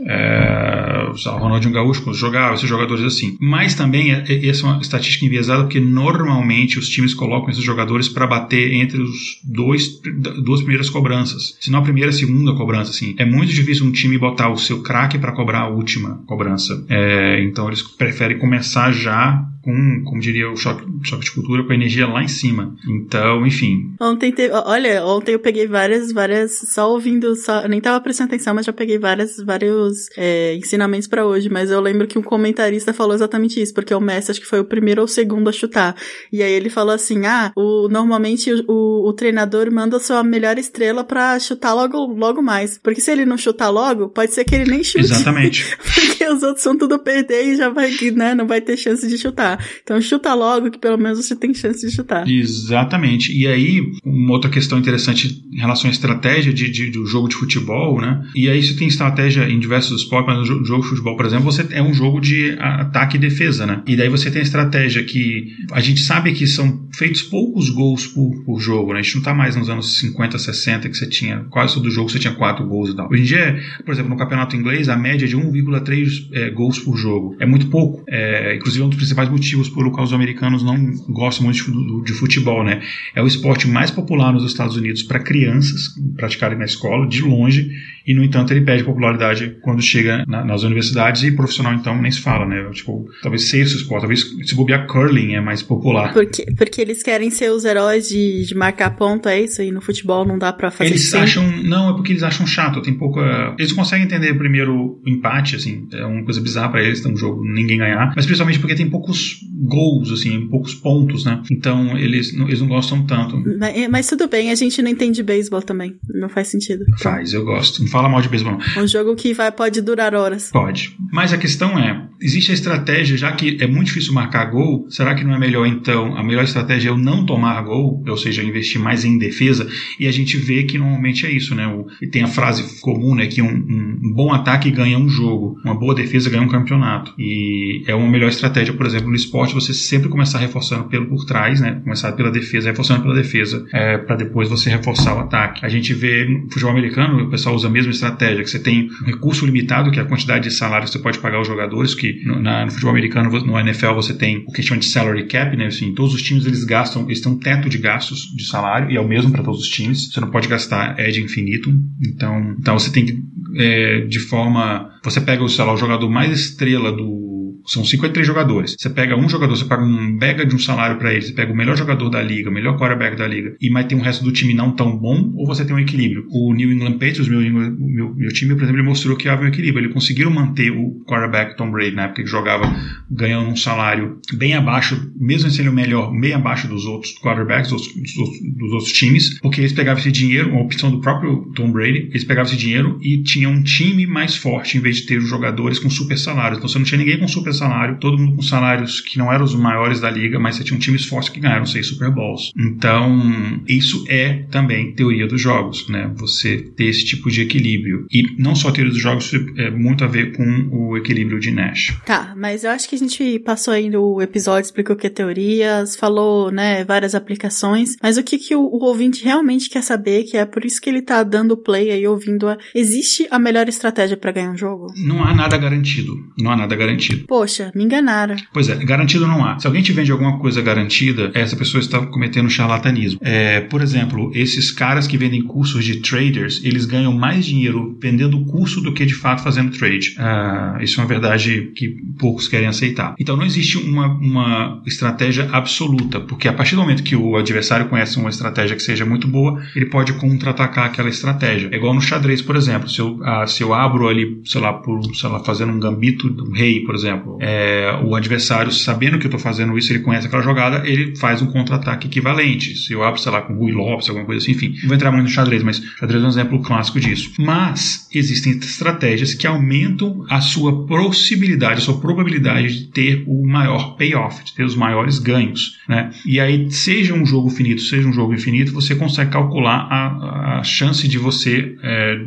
S3: é, o Ronaldinho Gaúcho quando jogava, esses jogadores assim. Mas também é, é, essa é uma estatística enviesada porque normalmente os times colocam esses jogadores para bater entre os dois duas primeiras cobranças, se não a primeira, a segunda cobrança, assim. É muito difícil um time botar o seu craque para cobrar a última cobrança. É, então eles preferem começar já com, como diria o choque, choque de cultura, com a energia lá em cima. Então, enfim.
S1: Ontem teve, olha, ontem eu peguei várias, várias, só ouvindo, só, nem tava prestando atenção, mas já peguei várias, vários é, ensinamentos para hoje. Mas eu lembro que um comentarista falou exatamente isso, porque o Messi acho que foi o primeiro ou o segundo a chutar. E aí ele falou assim: ah, o, normalmente o, o, o treinador manda a sua melhor estrela para chutar logo, logo mais. Porque se ele não chutar logo, pode ser que ele nem chute.
S3: Exatamente.
S1: porque os outros são tudo perder e já vai, né, não vai ter chance de chutar. Então chuta logo que pelo menos você tem chance de chutar.
S3: Exatamente. E aí, uma outra questão interessante em relação à estratégia de, de, do jogo de futebol, né? E aí você tem estratégia em diversos esportes, mas no jogo de futebol, por exemplo, você é um jogo de ataque e defesa, né? E daí você tem a estratégia que a gente sabe que são feitos poucos gols por, por jogo, né? A gente não tá mais nos anos 50, 60, que você tinha quase todo jogo você tinha quatro gols e tal. Hoje em dia, por exemplo, no campeonato inglês, a média é de 1,3 é, gols por jogo. É muito pouco. É, inclusive, um dos principais motivos pelo qual os americanos não gostam muito de, futebol, né? É o esporte mais popular nos Estados Unidos para crianças praticarem na escola, de longe, e no entanto ele perde popularidade quando chega na, nas universidades e profissional então nem se fala, né? Tipo, talvez sexto esporte, talvez se bobear curling é mais popular.
S1: Porque, porque eles querem ser os heróis de, de marcar ponto, é isso? E no futebol não dá pra fazer
S3: Eles acham, não, é porque eles acham chato, tem pouca... Eles conseguem entender primeiro o empate, assim, é uma coisa bizarra pra eles, tem um jogo ninguém ganhar, mas principalmente porque tem poucos gols, assim, poucos pontos, né? Então eles não, eles não gostam tanto.
S1: Mas, mas tudo bem, a gente não entende beisebol também, não faz sentido.
S3: Faz, eu gosto. Não fala mal de beisebol, não.
S1: Um jogo que vai, pode durar horas.
S3: Pode. Mas a questão é, existe a estratégia, já que é muito difícil marcar gol, será que não é melhor então, a melhor estratégia é eu não tomar gol, ou seja, investir mais em defesa? E a gente vê que normalmente é isso, né? O, e tem a frase comum, né, que um, um, bom ataque ganha um jogo, uma boa defesa ganha um campeonato. E é uma melhor estratégia, por exemplo, no esporte, você sempre começar reforçando pelo por trás, né? Começar pela defesa, reforçando pela defesa, é, para depois você reforçar o ataque. A gente vê no futebol americano, o pessoal usa a mesma estratégia, que você tem um recurso limitado, que é a quantidade de salário que você pode pagar aos jogadores, que no, na, no futebol americano, no NFL, você tem o que chama de salary cap, né? Assim, todos os times eles gastam, eles têm um teto de gastos de salário, e é o mesmo para todos os times. Você não pode gastar é de infinito. Então, então você tem que, é, de forma. Você pega sei lá, o jogador mais estrela do são 53 jogadores. Você pega um jogador, você paga um mega de um salário para ele, você pega o melhor jogador da liga, o melhor quarterback da liga, e mas tem um resto do time não tão bom, ou você tem um equilíbrio. O New England Patriots, meu, meu, meu time, por exemplo, ele mostrou que havia um equilíbrio. Eles conseguiram manter o quarterback Tom Brady na época que jogava ganhando um salário bem abaixo, mesmo sendo o melhor, bem abaixo dos outros quarterbacks dos, dos, dos outros times, porque eles pegavam esse dinheiro, uma opção do próprio Tom Brady, eles pegavam esse dinheiro e tinham um time mais forte em vez de ter os jogadores com super salários. Então você não tinha ninguém com super salário, todo mundo com salários que não eram os maiores da liga, mas você tinha um time forte que ganharam seis Super Bowls. Então, isso é também teoria dos jogos, né? Você ter esse tipo de equilíbrio. E não só a teoria dos jogos, é muito a ver com o equilíbrio de Nash.
S1: Tá, mas eu acho que a gente passou aí no episódio, explicou o que é teorias, falou, né, várias aplicações, mas o que, que o, o ouvinte realmente quer saber, que é por isso que ele tá dando play aí, ouvindo a... Existe a melhor estratégia para ganhar um jogo?
S3: Não há nada garantido. Não há nada garantido.
S1: Poxa, me enganaram.
S3: Pois é, garantido não há. Se alguém te vende alguma coisa garantida, essa pessoa está cometendo charlatanismo. É, por exemplo, esses caras que vendem cursos de traders, eles ganham mais dinheiro vendendo o curso do que de fato fazendo trade. Ah, isso é uma verdade que poucos querem aceitar. Então não existe uma, uma estratégia absoluta, porque a partir do momento que o adversário conhece uma estratégia que seja muito boa, ele pode contra-atacar aquela estratégia. É igual no xadrez, por exemplo. Se eu, ah, se eu abro ali, sei lá, por, sei lá, fazendo um gambito do rei, por exemplo, é, o adversário, sabendo que eu estou fazendo isso, ele conhece aquela jogada, ele faz um contra-ataque equivalente. Se eu abro, sei lá, com Rui Lopes, alguma coisa assim, enfim. Não vou entrar muito no xadrez, mas xadrez é um exemplo clássico disso. Mas existem estratégias que aumentam a sua possibilidade, a sua probabilidade de ter o maior payoff, de ter os maiores ganhos. Né? E aí, seja um jogo finito, seja um jogo infinito, você consegue calcular a, a chance de você é,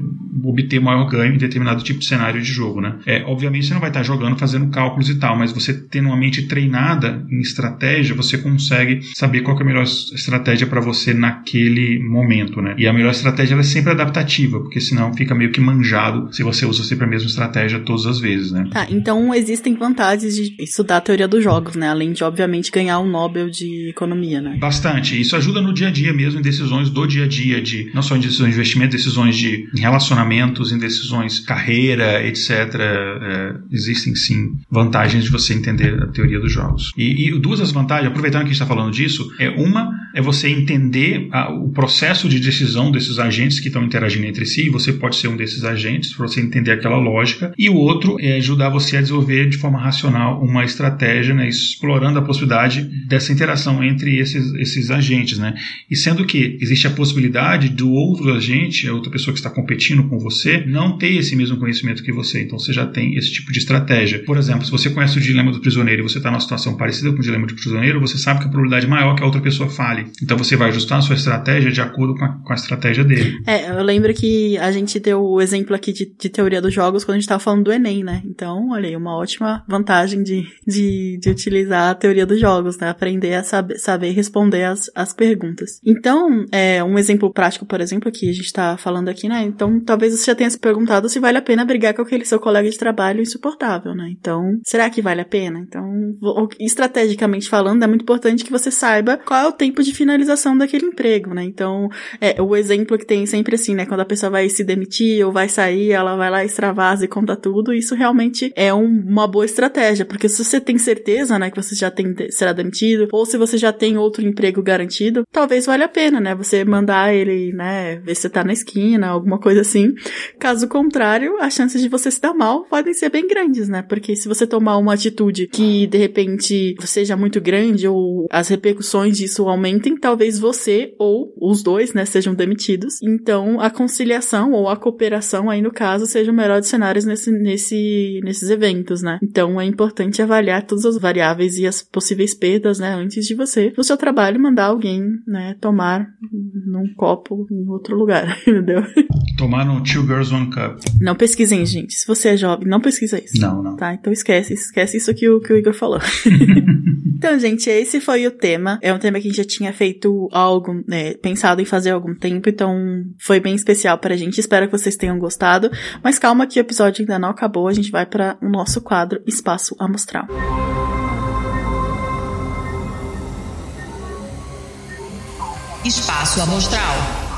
S3: obter maior ganho em determinado tipo de cenário de jogo. Né? É, obviamente, você não vai estar jogando fazendo cálculos e tal, mas você tendo uma mente treinada em estratégia, você consegue saber qual é a melhor estratégia para você naquele momento. Né? E a melhor estratégia é sempre adaptativa, porque senão fica meio que manjado se você usa sempre a mesma estratégia todas as vezes. Né?
S1: Tá, então existem vantagens de estudar a teoria dos jogos, né? Além de, obviamente, ganhar um Nobel de economia, né?
S3: Bastante. Isso ajuda no dia a dia mesmo, em decisões do dia a dia, de não só em decisões de investimento, decisões de relacionamentos, em decisões carreira, etc. É, existem sim vantagens de você entender a teoria dos jogos. E, e duas das vantagens, aproveitando que a gente está falando disso, é uma é você entender a, o processo de decisão desses agentes que estão interagindo entre si, e você pode ser um desses agentes, para você entender aquela lógica. E o outro é ajudar você a desenvolver de forma racional uma estratégia, né, explorando a possibilidade dessa interação entre esses, esses agentes. Né? E sendo que existe a possibilidade do outro agente, a outra pessoa que está competindo com você, não ter esse mesmo conhecimento que você. Então você já tem esse tipo de estratégia. Por exemplo, se você conhece o dilema do prisioneiro e você está numa situação parecida com o dilema do prisioneiro, você sabe que a probabilidade é maior que a outra pessoa fale. Então você vai ajustar a sua estratégia de acordo com a, com a estratégia dele.
S1: É, eu lembro que a gente deu o exemplo aqui de, de teoria dos jogos quando a gente estava falando do Enem, né? Então, olha aí, uma ótima vantagem de, de, de utilizar a teoria dos jogos, né? Aprender a saber, saber responder as, as perguntas. Então, é, um exemplo prático, por exemplo, que a gente está falando aqui, né? Então, talvez você já tenha se perguntado se vale a pena brigar com aquele seu colega de trabalho insuportável, né? Então, será que vale a pena? Então, estrategicamente falando, é muito importante que você saiba qual é o tempo de finalização daquele emprego, né? Então, é, o exemplo que tem sempre assim, né? Quando a pessoa vai se demitir ou vai sair, ela vai lá extravasa e conta tudo, isso realmente é um, uma boa estratégia, porque se você tem certeza, né, que você já tem, será demitido, ou se você já tem outro emprego garantido, talvez valha a pena, né? Você mandar ele, né, ver se tá na esquina, alguma coisa assim. Caso contrário, as chances de você se dar mal podem ser bem grandes, né? Porque se você tomar uma atitude que de repente seja muito grande ou as repercussões disso aumentem, talvez você ou os dois, né, sejam demitidos. Então, a conciliação ou a cooperação aí no caso seja o melhor dos cenários nesse, nesse, nesses eventos, né? Então, é importante avaliar todas as variáveis e as possíveis perdas, né, antes de você, no seu trabalho, mandar alguém, né, tomar num copo em outro lugar, entendeu?
S3: Tomar num Two Girls One Cup.
S1: Não pesquisem, gente. Se você é jovem, não pesquisa isso.
S3: Não, não.
S1: Tá, então esquece, esquece isso que o, que o Igor falou. então, gente, esse foi o tema. É um tema que a gente já tinha feito algo, né, pensado em fazer há algum tempo, então foi bem especial pra gente. Espero que vocês tenham gostado. Mas calma que o episódio ainda não acabou, a gente vai para o nosso quadro Espaço Amostral.
S4: Espaço Amostral.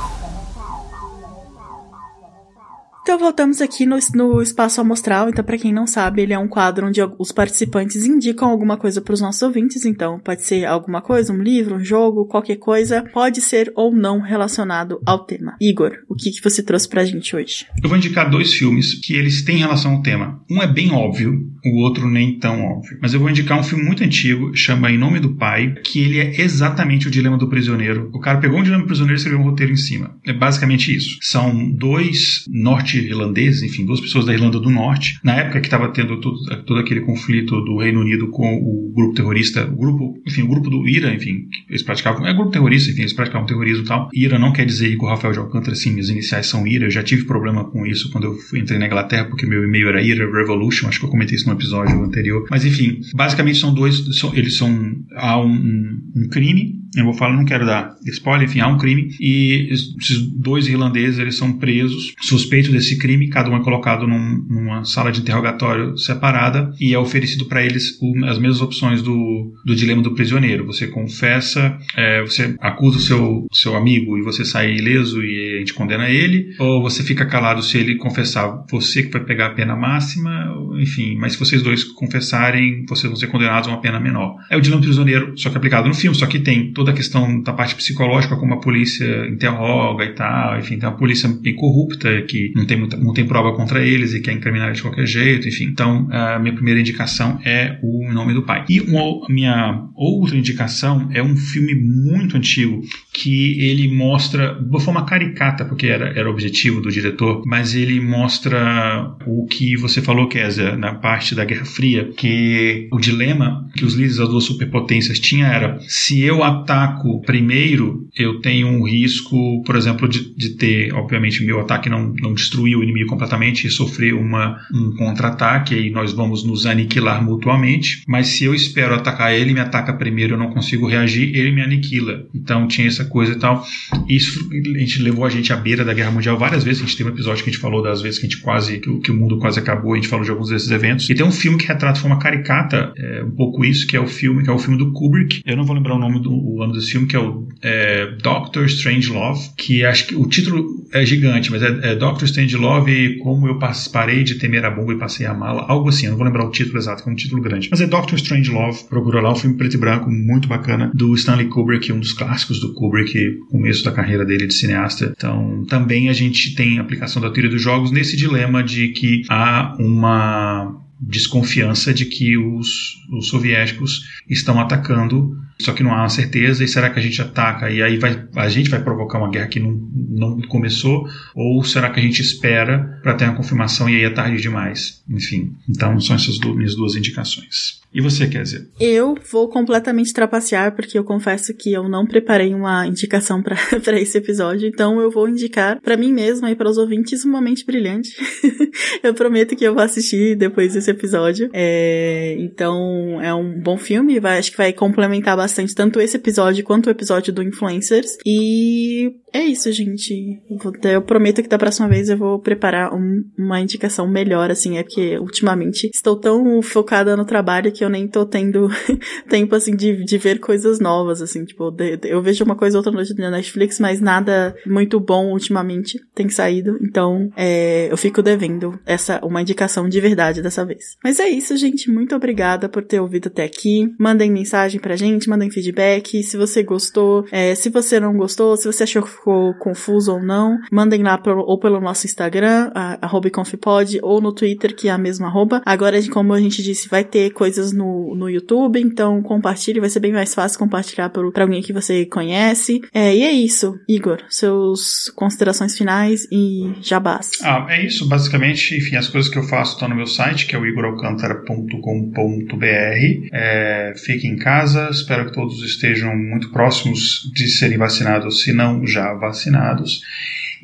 S1: Então voltamos aqui no, no Espaço Amostral. Então, para quem não sabe, ele é um quadro onde os participantes indicam alguma coisa para os nossos ouvintes. Então, pode ser alguma coisa, um livro, um jogo, qualquer coisa. Pode ser ou não relacionado ao tema. Igor, o que, que você trouxe pra gente hoje?
S3: Eu vou indicar dois filmes que eles têm relação ao tema. Um é bem óbvio, o outro nem tão óbvio. Mas eu vou indicar um filme muito antigo, chama Em Nome do Pai, que ele é exatamente o dilema do prisioneiro. O cara pegou um dilema do prisioneiro e escreveu um roteiro em cima. É basicamente isso. São dois norte-irlandeses, enfim, duas pessoas da Irlanda do Norte, na época que estava tendo todo, todo aquele conflito do Reino Unido com o grupo terrorista, o grupo, enfim, o grupo do IRA, enfim, eles praticavam, é grupo terrorista, enfim, eles praticavam terrorismo e tal. IRA não quer dizer Igor Rafael de Alcântara, sim, as iniciais são IRA. Eu já tive problema com isso quando eu entrei na Inglaterra, porque meu e-mail era IRA Revolution, acho que eu comentei isso no episódio anterior. Mas enfim, basicamente são dois, são, eles são, há um, um crime eu vou falar, não quero dar spoiler, enfim, há um crime e esses dois irlandeses eles são presos, suspeitos desse crime, cada um é colocado num, numa sala de interrogatório separada e é oferecido para eles o, as mesmas opções do, do dilema do prisioneiro. Você confessa, é, você acusa o seu, seu amigo e você sai ileso e a gente condena ele, ou você fica calado se ele confessar, você que vai pegar a pena máxima, enfim, mas se vocês dois confessarem, vocês vão ser condenados a uma pena menor. É o dilema do prisioneiro, só que aplicado no filme, só que tem toda a questão da parte psicológica, como a polícia interroga e tal, enfim, tem uma polícia bem corrupta que não tem, muita, não tem prova contra eles e quer incriminar de qualquer jeito, enfim. Então, a minha primeira indicação é O Nome do Pai. E uma, minha outra indicação é um filme muito antigo que ele mostra, de forma caricata, porque era, era o objetivo do diretor, mas ele mostra o que você falou, Kézia, na parte da Guerra Fria, que o dilema que os líderes das duas superpotências tinham era se eu ataco primeiro, eu tenho um risco, por exemplo, de, de ter, obviamente, meu ataque não, não destruir o inimigo completamente e sofrer uma, um contra-ataque, e nós vamos nos aniquilar mutuamente, mas se eu espero atacar ele, me ataca primeiro, eu não consigo reagir, ele me aniquila. Então tinha essa coisa e tal. Isso a gente levou a gente à beira da Guerra Mundial várias vezes, a gente tem um episódio que a gente falou das vezes que a gente quase, que, que o mundo quase acabou, a gente falou de alguns desses eventos. E tem um filme que retrata de forma caricata é, um pouco isso, que é o filme, que é o filme do Kubrick. Eu não vou lembrar o nome do ano desse filme, que é o é, Doctor Strange Love, que acho que o título é gigante, mas é, é Doctor Strange Love e como eu parei de temer a bomba e passei a mala, algo assim, eu não vou lembrar o título exato, que é um título grande. Mas é Doctor Strange Love, procura lá, um filme preto e branco, muito bacana, do Stanley Kubrick, um dos clássicos do Kubrick, começo da carreira dele de cineasta. Então, também a gente tem aplicação da teoria dos jogos nesse dilema de que há uma desconfiança de que os, os soviéticos estão atacando, só que não há uma certeza, e será que a gente ataca e aí vai, a gente vai provocar uma guerra que não, não começou, ou será que a gente espera para ter uma confirmação e aí é tarde demais? Enfim, então são essas duas, minhas duas indicações. E você, dizer?
S1: Eu vou completamente trapacear, porque eu confesso que eu não preparei uma indicação para esse episódio, então eu vou indicar para mim mesma e para os ouvintes uma mente brilhante. eu prometo que eu vou assistir depois desse episódio. É, então, é um bom filme, vai, acho que vai complementar bastante tanto esse episódio quanto o episódio do Influencers. E é isso, gente. Eu prometo que da próxima vez eu vou preparar um, uma indicação melhor, assim, é porque ultimamente estou tão focada no trabalho que eu nem tô tendo tempo, assim, de, de ver coisas novas, assim, tipo, de, de, eu vejo uma coisa ou outra no Netflix, mas nada muito bom ultimamente tem saído, então é, eu fico devendo essa, uma indicação de verdade dessa vez. Mas é isso, gente, muito obrigada por ter ouvido até aqui, mandem mensagem pra gente, mandem feedback, se você gostou, é, se você não gostou, se você achou ficou confuso ou não, mandem lá pro, ou pelo nosso Instagram, arroba confpod, ou no Twitter, que é a mesma arroba. Agora, como a gente disse, vai ter coisas no, no YouTube, então compartilhe, vai ser bem mais fácil compartilhar para alguém que você conhece. É, e é isso, Igor, seus considerações finais e jabás.
S3: Ah, é isso, basicamente, enfim, as coisas que eu faço estão no meu site, que é o igoralcantara.com.br. É, fique em casa, espero que todos estejam muito próximos de serem vacinados, se não já vacinados.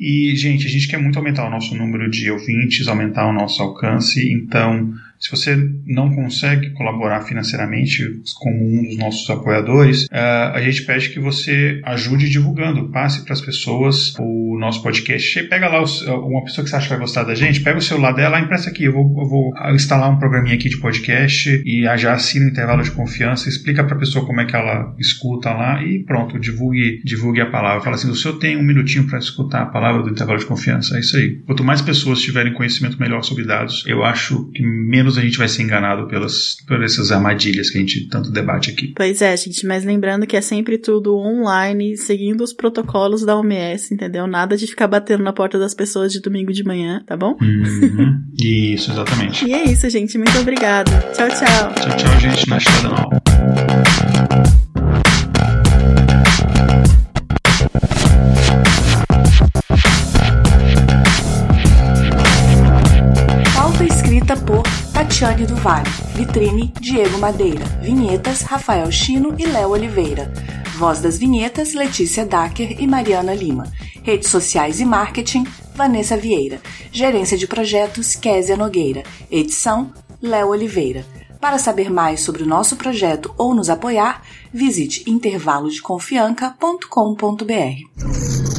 S3: E, gente, a gente quer muito aumentar o nosso número de ouvintes, aumentar o nosso alcance, então se você não consegue colaborar financeiramente como um dos nossos apoiadores, uh, a gente pede que você ajude divulgando, passe para as pessoas o nosso podcast. Pega lá uma pessoa que você acha que vai gostar da gente, pega o celular dela, empresta aqui, eu vou, eu vou instalar um programinha aqui de podcast e já assina o intervalo de confiança, explica para a pessoa como é que ela escuta lá e pronto, divulgue, divulgue a palavra. Fala assim, o senhor tem um minutinho para escutar a palavra do intervalo de confiança, é isso aí. Quanto mais pessoas tiverem conhecimento melhor sobre dados, eu acho que menos menos a gente vai ser enganado pelas, por essas armadilhas que a gente tanto debate aqui.
S1: Pois é, gente, mas lembrando que é sempre tudo online, seguindo os protocolos da OMS, entendeu? Nada de ficar batendo na porta das pessoas de domingo de manhã, tá bom?
S3: Uhum. Isso, exatamente.
S1: E é isso, gente. Muito obrigada. Tchau, tchau.
S3: Tchau, tchau, gente. Na estrada não.
S2: Tatiane do Vale. Vitrine Diego Madeira. Vinhetas Rafael Chino e Léo Oliveira. Voz das vinhetas Letícia Dacker e Mariana Lima. Redes sociais e marketing Vanessa Vieira. Gerência de projetos Késia Nogueira. Edição Léo Oliveira. Para saber mais sobre o nosso projeto ou nos apoiar, visite intervalodeconfianca.com.br.